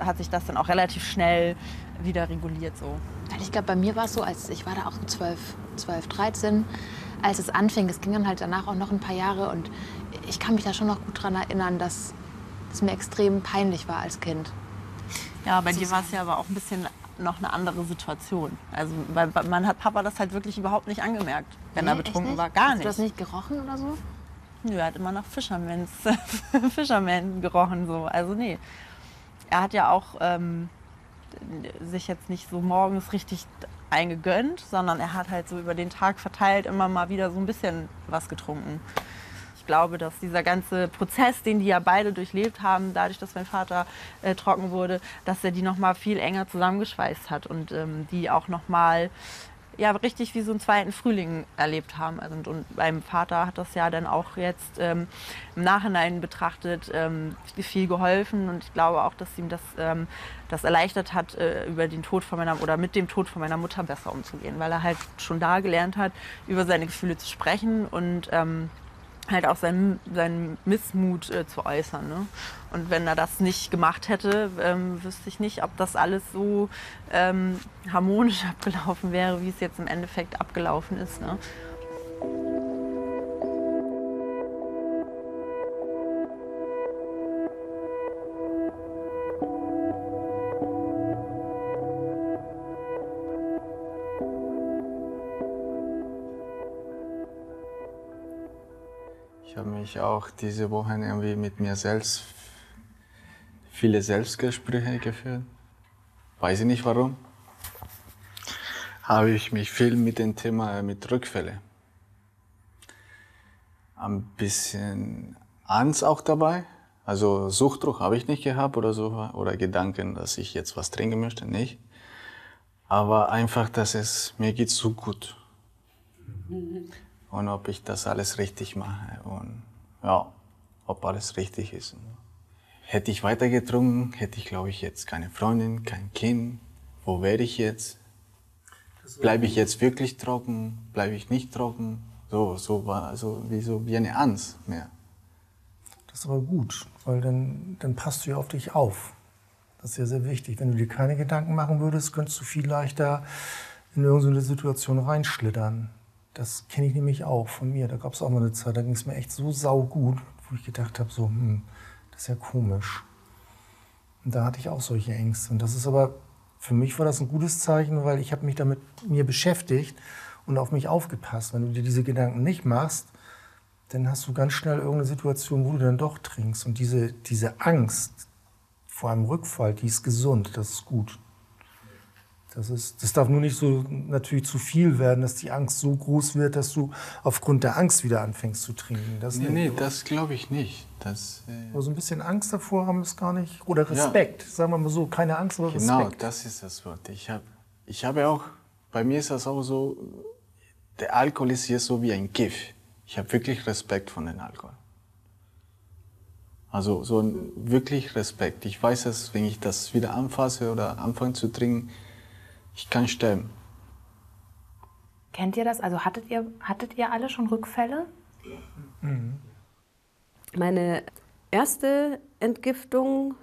hat sich das dann auch relativ schnell wieder reguliert. So. Ich glaube, bei mir war es so, als ich war da auch 12, 12, 13, als es anfing. Es ging dann halt danach auch noch ein paar Jahre und ich kann mich da schon noch gut daran erinnern, dass es mir extrem peinlich war als Kind. Ja, bei dir war es ja aber auch ein bisschen noch eine andere Situation. Also weil man hat Papa das halt wirklich überhaupt nicht angemerkt, wenn nee, er betrunken war. Gar Hast nicht. Hast du das nicht gerochen oder so? Nö, er hat immer nach Fischermans, Fischerman gerochen. So. Also nee. Er hat ja auch ähm, sich jetzt nicht so morgens richtig eingegönnt, sondern er hat halt so über den Tag verteilt immer mal wieder so ein bisschen was getrunken ich glaube, dass dieser ganze Prozess, den die ja beide durchlebt haben, dadurch, dass mein Vater äh, trocken wurde, dass er die noch mal viel enger zusammengeschweißt hat und ähm, die auch noch mal ja, richtig wie so einen zweiten Frühling erlebt haben. Also, und, und meinem Vater hat das ja dann auch jetzt ähm, im Nachhinein betrachtet ähm, viel geholfen und ich glaube auch, dass ihm das, ähm, das erleichtert hat, äh, über den Tod von meiner oder mit dem Tod von meiner Mutter besser umzugehen, weil er halt schon da gelernt hat, über seine Gefühle zu sprechen und ähm, halt auch seinen, seinen Missmut äh, zu äußern. Ne? Und wenn er das nicht gemacht hätte, ähm, wüsste ich nicht, ob das alles so ähm, harmonisch abgelaufen wäre, wie es jetzt im Endeffekt abgelaufen ist. Ne? Ich auch diese Woche irgendwie mit mir selbst viele Selbstgespräche geführt. Weiß ich nicht warum. Habe ich mich viel mit dem Thema mit Rückfälle. Ein bisschen Angst auch dabei. Also Suchtdruck habe ich nicht gehabt oder so oder Gedanken, dass ich jetzt was trinken möchte, nicht. Aber einfach, dass es mir geht so gut und ob ich das alles richtig mache und ja, ob alles richtig ist. Hätte ich weiter getrunken, hätte ich, glaube ich, jetzt keine Freundin, kein Kind. Wo wäre ich jetzt? Bleibe ich jetzt wirklich trocken? Bleibe ich nicht trocken? So, so war also wie so wie eine Angst mehr. Das ist aber gut, weil dann, dann passt du ja auf dich auf. Das ist ja sehr wichtig. Wenn du dir keine Gedanken machen würdest, könntest du viel leichter in irgendeine Situation reinschlittern. Das kenne ich nämlich auch von mir. Da gab es auch mal eine Zeit, da ging es mir echt so saugut, wo ich gedacht habe, so, hm, das ist ja komisch. Und da hatte ich auch solche Ängste. Und das ist aber, für mich war das ein gutes Zeichen, weil ich habe mich damit mir beschäftigt und auf mich aufgepasst. Wenn du dir diese Gedanken nicht machst, dann hast du ganz schnell irgendeine Situation, wo du dann doch trinkst. Und diese, diese Angst vor einem Rückfall, die ist gesund, das ist gut. Das, ist, das darf nur nicht so natürlich zu viel werden, dass die Angst so groß wird, dass du aufgrund der Angst wieder anfängst zu trinken. Das nee, nee, das glaube ich nicht. Das, äh aber so ein bisschen Angst davor haben ist gar nicht. Oder Respekt, ja. sagen wir mal so, keine Angst, aber genau, Respekt. Genau, das ist das Wort. Ich habe ich hab auch, bei mir ist das auch so, der Alkohol ist hier so wie ein Gift. Ich habe wirklich Respekt von dem Alkohol. Also so ein, wirklich Respekt. Ich weiß dass wenn ich das wieder anfasse oder anfange zu trinken, ich kann sterben. Kennt ihr das? Also hattet ihr, hattet ihr alle schon Rückfälle? Mhm. Meine erste Entgiftung,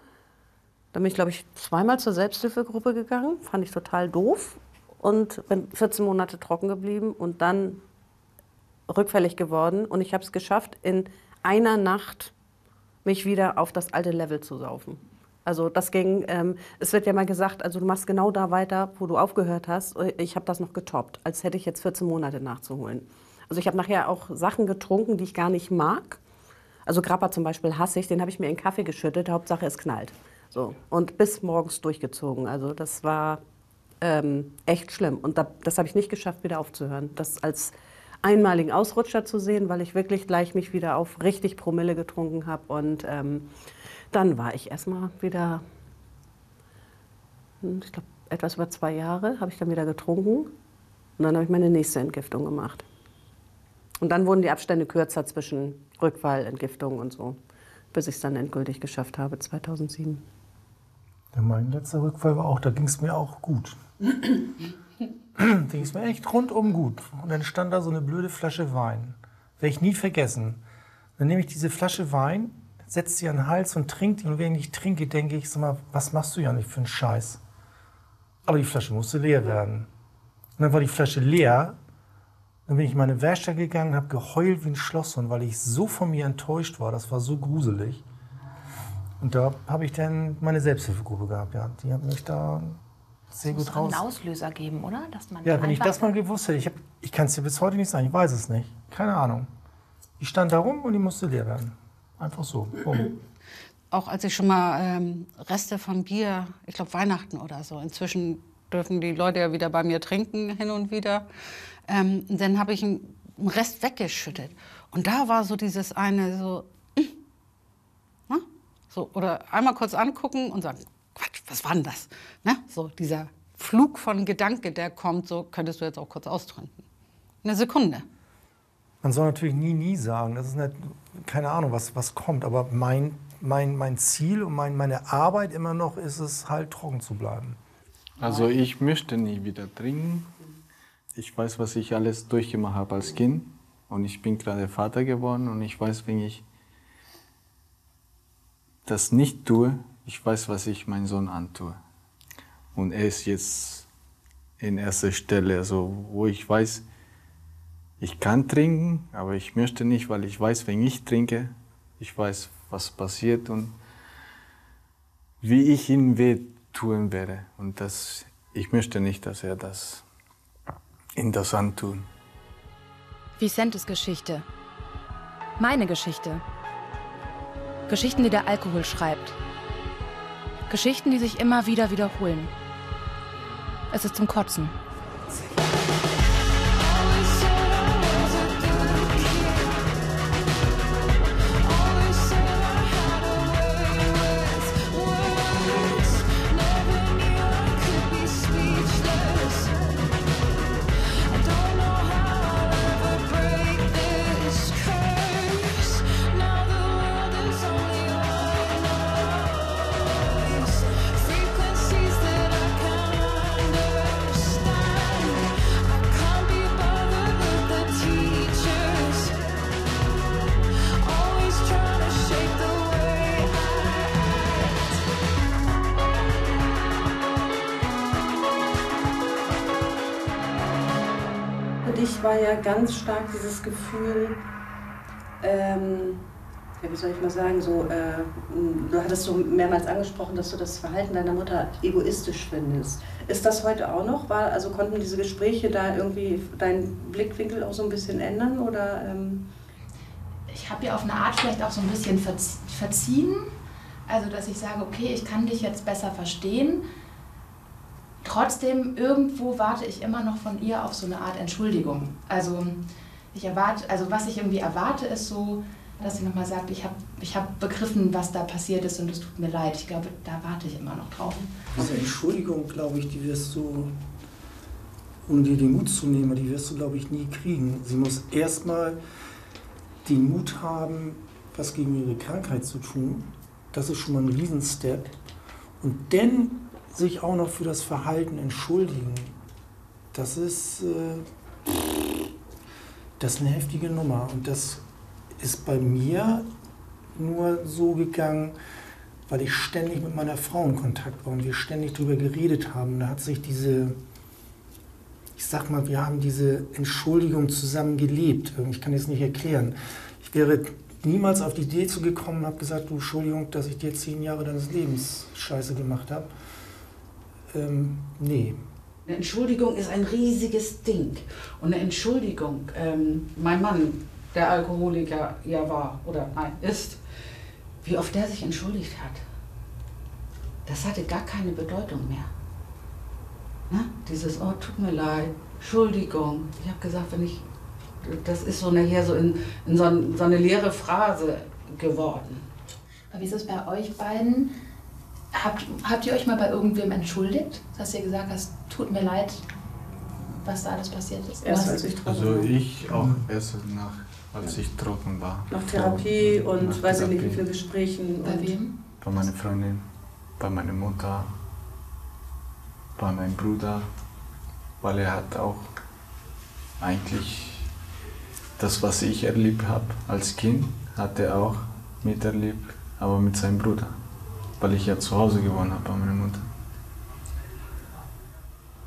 da bin ich, glaube ich, zweimal zur Selbsthilfegruppe gegangen. Fand ich total doof. Und bin 14 Monate trocken geblieben und dann rückfällig geworden. Und ich habe es geschafft, in einer Nacht mich wieder auf das alte Level zu saufen. Also das ging, ähm, es wird ja mal gesagt, also du machst genau da weiter, wo du aufgehört hast. Ich habe das noch getoppt, als hätte ich jetzt 14 Monate nachzuholen. Also ich habe nachher auch Sachen getrunken, die ich gar nicht mag. Also Grappa zum Beispiel hasse ich, den habe ich mir in Kaffee geschüttet, Hauptsache es knallt. So. Und bis morgens durchgezogen. Also das war ähm, echt schlimm. Und da, das habe ich nicht geschafft, wieder aufzuhören. Das als einmaligen Ausrutscher zu sehen, weil ich wirklich gleich mich wieder auf richtig Promille getrunken habe. Und ähm, dann war ich erstmal wieder, hm, ich glaube, etwas über zwei Jahre habe ich dann wieder getrunken. Und dann habe ich meine nächste Entgiftung gemacht. Und dann wurden die Abstände kürzer zwischen Rückfall, Entgiftung und so, bis ich es dann endgültig geschafft habe, 2007. Ja, mein letzter Rückfall war auch, da ging es mir auch gut. ging es mir echt rundum gut. Und dann stand da so eine blöde Flasche Wein. Werde ich nie vergessen. Dann nehme ich diese Flasche Wein, setze sie an den Hals und trinke die. Und wenn ich trinke, denke ich, sag mal, was machst du ja nicht für einen Scheiß? Aber die Flasche musste leer werden. Und dann war die Flasche leer dann bin ich in meine Werkstatt gegangen, habe geheult wie ein Schlosshund, weil ich so von mir enttäuscht war. Das war so gruselig. Und da habe ich dann meine Selbsthilfegruppe gehabt. Ja, die hat mich da sehr das gut raus. einen Auslöser geben, oder? Dass man ja, wenn ich das mal gewusst hätte, ich, ich kann es dir bis heute nicht sagen, ich weiß es nicht. Keine Ahnung. Die stand da rum und die musste leer werden. Einfach so. Boom. Auch als ich schon mal ähm, Reste von Bier, ich glaube Weihnachten oder so, inzwischen dürfen die Leute ja wieder bei mir trinken hin und wieder. Ähm, dann habe ich einen Rest weggeschüttet. Und da war so dieses eine so, na? Ne? so oder einmal kurz angucken und sagen, Quatsch, was war denn das? Ne? So dieser Flug von Gedanke, der kommt, so könntest du jetzt auch kurz austrinken. Eine Sekunde. Man soll natürlich nie, nie sagen. Das ist nicht, keine Ahnung, was, was kommt. Aber mein, mein, mein Ziel und mein, meine Arbeit immer noch ist es, halt trocken zu bleiben. Also ich möchte nie wieder trinken. Ich weiß, was ich alles durchgemacht habe als Kind. Und ich bin gerade Vater geworden und ich weiß, wenn ich das nicht tue, ich weiß, was ich meinem Sohn antue. Und er ist jetzt in erster Stelle, also wo ich weiß, ich kann trinken, aber ich möchte nicht, weil ich weiß, wenn ich trinke, ich weiß, was passiert und wie ich ihn weh tun werde. Und das, ich möchte nicht, dass er das in das antun. Vicentes Geschichte. Meine Geschichte. Geschichten, die der Alkohol schreibt. Geschichten, die sich immer wieder wiederholen. Es ist zum Kotzen. Ganz stark dieses Gefühl, ähm, ja, wie soll ich mal sagen, so, äh, du hattest so mehrmals angesprochen, dass du das Verhalten deiner Mutter egoistisch findest. Ist das heute auch noch? War, also konnten diese Gespräche da irgendwie deinen Blickwinkel auch so ein bisschen ändern? Oder, ähm? Ich habe ihr auf eine Art vielleicht auch so ein bisschen verziehen. Also, dass ich sage, okay, ich kann dich jetzt besser verstehen trotzdem irgendwo warte ich immer noch von ihr auf so eine Art Entschuldigung. Also ich erwarte, also was ich irgendwie erwarte, ist so, dass sie nochmal sagt, ich habe ich hab begriffen, was da passiert ist und es tut mir leid. Ich glaube, da warte ich immer noch drauf. Diese Entschuldigung, glaube ich, die wirst du, um dir den Mut zu nehmen, die wirst du, glaube ich, nie kriegen. Sie muss erstmal den Mut haben, was gegen ihre Krankheit zu tun. Das ist schon mal ein Riesenstep. Und dann sich auch noch für das Verhalten entschuldigen, das ist, äh, Das ist eine heftige Nummer. Und das ist bei mir nur so gegangen, weil ich ständig mit meiner Frau in Kontakt war und wir ständig darüber geredet haben. Da hat sich diese, ich sag mal, wir haben diese Entschuldigung zusammen gelebt. Ich kann das nicht erklären. Ich wäre niemals auf die Idee zugekommen und habe gesagt, du Entschuldigung, dass ich dir zehn Jahre deines Lebens Scheiße gemacht habe. Ähm, nee. Eine Entschuldigung ist ein riesiges Ding. Und eine Entschuldigung, ähm, mein Mann, der Alkoholiker ja war oder nein, ist, wie oft der sich entschuldigt hat, das hatte gar keine Bedeutung mehr. Ne? Dieses, oh, tut mir leid, Entschuldigung. Ich habe gesagt, wenn ich, das ist so nachher so in, in so, ein, so eine leere Phrase geworden. Aber wie ist es bei euch beiden? Habt, habt ihr euch mal bei irgendwem entschuldigt? Dass ihr gesagt hast, tut mir leid, was da alles passiert ist? Erst als ich Also ich auch erst nach als ich trocken war. Nach Therapie und nach weiß Therapie. ich nicht wie viele Gesprächen. Bei wem? Bei meiner Freundin, bei meiner Mutter, bei meinem Bruder, weil er hat auch eigentlich das, was ich erlebt habe als Kind, hat er auch miterlebt, aber mit seinem Bruder, weil ich ja zu Hause gewohnt habe bei meiner Mutter.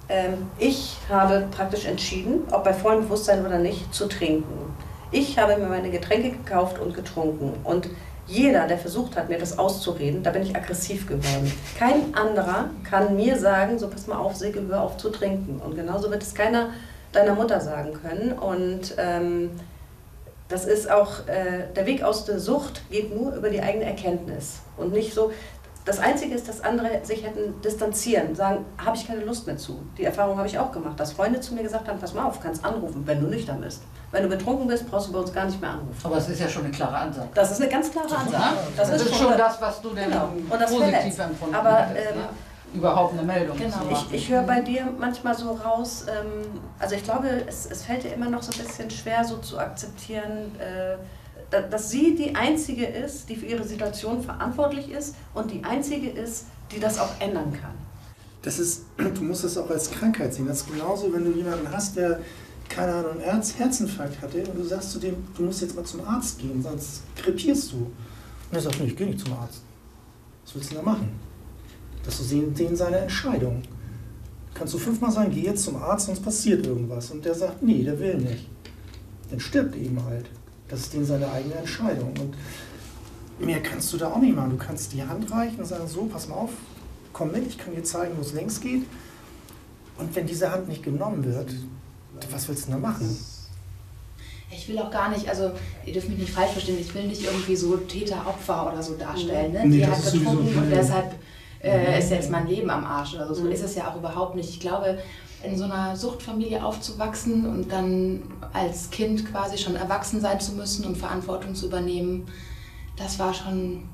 Ähm, ich habe praktisch entschieden, ob bei vollem Bewusstsein oder nicht, zu trinken. Ich habe mir meine Getränke gekauft und getrunken. Und jeder, der versucht hat, mir das auszureden, da bin ich aggressiv geworden. Kein anderer kann mir sagen, so pass mal auf, Sigge, hör auf zu trinken. Und genauso wird es keiner deiner Mutter sagen können. Und ähm, das ist auch, äh, der Weg aus der Sucht geht nur über die eigene Erkenntnis. Und nicht so, das Einzige ist, dass andere sich hätten distanzieren, sagen, habe ich keine Lust mehr zu. Die Erfahrung habe ich auch gemacht, dass Freunde zu mir gesagt haben, pass mal auf, kannst anrufen, wenn du nüchtern bist. Wenn du betrunken bist, brauchst du bei uns gar nicht mehr anrufen. Aber es ist ja schon eine klare Ansage. Das ist eine ganz klare Ansage. Das, das, ist, ist schon das, was du denn genau. positiv empfunden Aber, ähm, ja überhaupt eine Meldung genau. Ich, ich höre bei dir manchmal so raus, ähm, also ich glaube, es, es fällt dir immer noch so ein bisschen schwer, so zu akzeptieren, äh, dass sie die Einzige ist, die für ihre Situation verantwortlich ist und die Einzige ist, die das auch ändern kann. Das ist, du musst es auch als Krankheit sehen. Das ist genauso, wenn du jemanden hast, der, keine Ahnung, Herz, Herzinfarkt hatte und du sagst zu dem, du musst jetzt mal zum Arzt gehen, sonst krepierst du. Und er sagt, nee, ich gehe nicht zum Arzt. Was willst du denn da machen? Das ist denen seine Entscheidung. Kannst du fünfmal sagen, geh jetzt zum Arzt, sonst passiert irgendwas. Und der sagt, nee, der will nicht. Dann stirbt eben halt. Das ist denen seine eigene Entscheidung. Und mehr kannst du da auch nicht machen. Du kannst die Hand reichen und sagen, so, pass mal auf, komm mit, ich kann dir zeigen, wo es längs geht. Und wenn diese Hand nicht genommen wird, was willst du da machen? Ich will auch gar nicht, also ihr dürft mich nicht falsch verstehen, ich will nicht irgendwie so Täter, Opfer oder so darstellen. Ne? Nee, die hat getrunken und deshalb äh, ist jetzt mein Leben am Arsch oder so. So ist es ja auch überhaupt nicht. Ich glaube, in so einer Suchtfamilie aufzuwachsen und dann als Kind quasi schon erwachsen sein zu müssen und Verantwortung zu übernehmen, das war schon,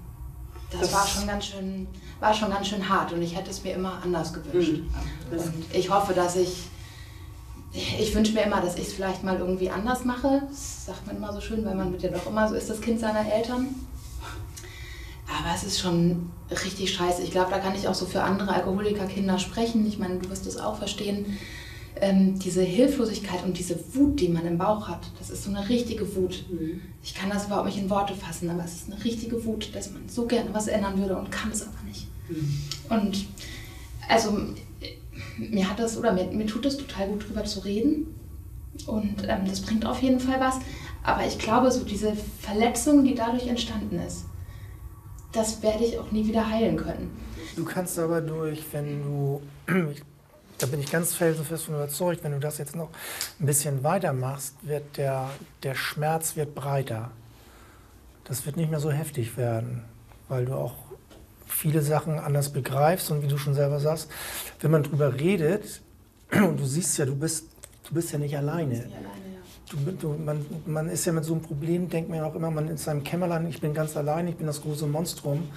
das, das war schon ganz schön, war schon ganz schön hart und ich hätte es mir immer anders gewünscht. Mhm. Und ich hoffe, dass ich, ich wünsche mir immer, dass ich es vielleicht mal irgendwie anders mache. Das sagt man immer so schön, weil man wird ja doch immer so ist, das Kind seiner Eltern. Aber es ist schon richtig scheiße. Ich glaube, da kann ich auch so für andere Alkoholikerkinder sprechen. Ich meine, du wirst es auch verstehen. Ähm, diese Hilflosigkeit und diese Wut, die man im Bauch hat, das ist so eine richtige Wut. Mhm. Ich kann das überhaupt nicht in Worte fassen, aber es ist eine richtige Wut, dass man so gerne was ändern würde und kann es aber nicht. Mhm. Und also mir hat das oder mir, mir tut es total gut drüber zu reden und ähm, das bringt auf jeden Fall was. Aber ich glaube, so diese Verletzung, die dadurch entstanden ist, das werde ich auch nie wieder heilen können. Du kannst aber durch, wenn du, da bin ich ganz felsenfest von überzeugt, wenn du das jetzt noch ein bisschen weitermachst, wird der, der Schmerz wird breiter. Das wird nicht mehr so heftig werden, weil du auch viele Sachen anders begreifst und wie du schon selber sagst, wenn man drüber redet und du siehst ja, du bist, du bist ja nicht alleine. Nicht alleine Du, du, man, man, ist ja mit so einem Problem, denkt man ja auch immer, man ist in seinem Kämmerlein, ich bin ganz allein, ich bin das große Monstrum.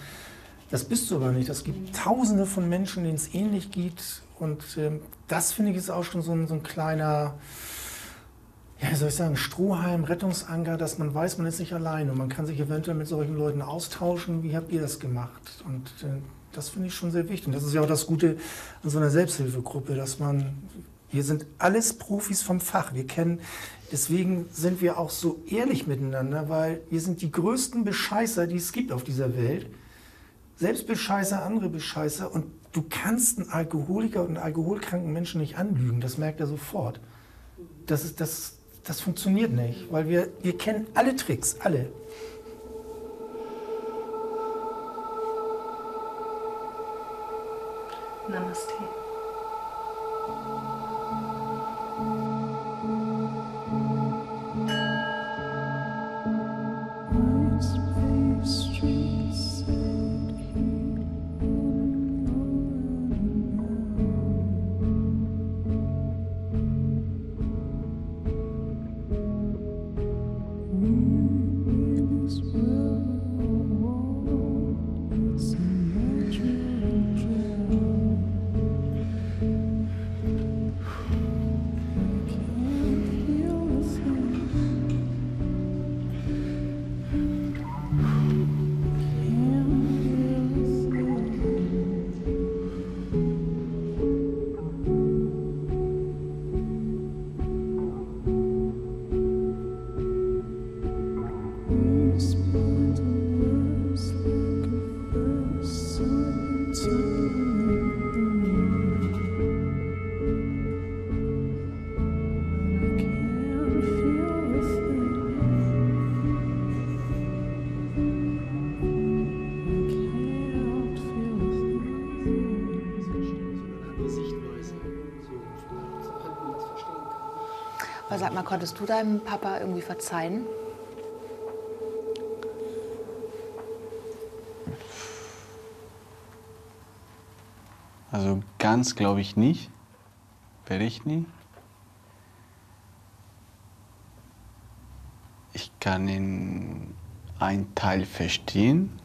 Das bist du aber nicht. Es gibt tausende von Menschen, denen es ähnlich geht. Und ähm, das finde ich ist auch schon so ein, so ein kleiner, ja, wie soll ich sagen, Strohhalm, Rettungsanker, dass man weiß, man ist nicht allein. Und man kann sich eventuell mit solchen Leuten austauschen. Wie habt ihr das gemacht? Und äh, das finde ich schon sehr wichtig. Und das ist ja auch das Gute an so einer Selbsthilfegruppe, dass man Wir sind alles Profis vom Fach. Wir kennen, deswegen sind wir auch so ehrlich miteinander, weil wir sind die größten Bescheißer, die es gibt auf dieser Welt. Selbst Bescheißer, andere Bescheißer. Und du kannst einen Alkoholiker und einen alkoholkranken Menschen nicht anlügen. Das merkt er sofort. Das, ist, das, das funktioniert nicht, weil wir, wir kennen alle Tricks, alle. Namaste. Konntest du deinem Papa irgendwie verzeihen? Also ganz glaube ich nicht. Werde ich nie. Ich kann ihn einen Teil verstehen,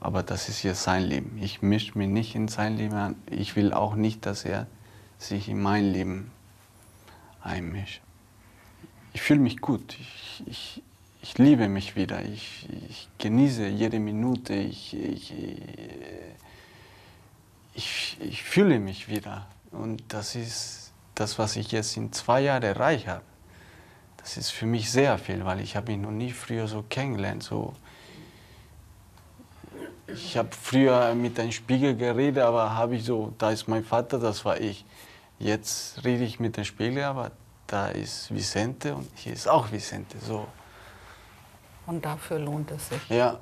aber das ist jetzt sein Leben. Ich mische mich nicht in sein Leben an. Ich will auch nicht, dass er sich in mein Leben einmischt. Ich fühle mich gut. Ich, ich, ich liebe mich wieder. Ich, ich genieße jede Minute. Ich, ich, ich, ich fühle mich wieder. Und das ist das, was ich jetzt in zwei Jahren erreicht habe. Das ist für mich sehr viel, weil ich habe mich noch nie früher so kennengelernt. So ich habe früher mit einem Spiegel geredet, aber habe ich so, da ist mein Vater, das war ich. Jetzt rede ich mit dem Spiegel, aber da ist Vicente und hier ist auch Vicente. So. Und dafür lohnt es sich. Ja.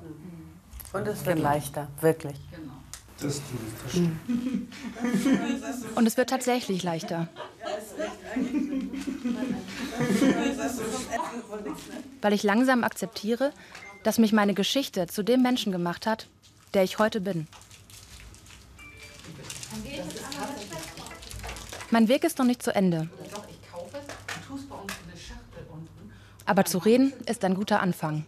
Und es wird leichter, wirklich. Genau. Das, das stimmt. Und es wird tatsächlich leichter. Weil ich langsam akzeptiere, dass mich meine Geschichte zu dem Menschen gemacht hat, der ich heute bin. Mein Weg ist noch nicht zu Ende. Aber zu reden ist ein guter Anfang.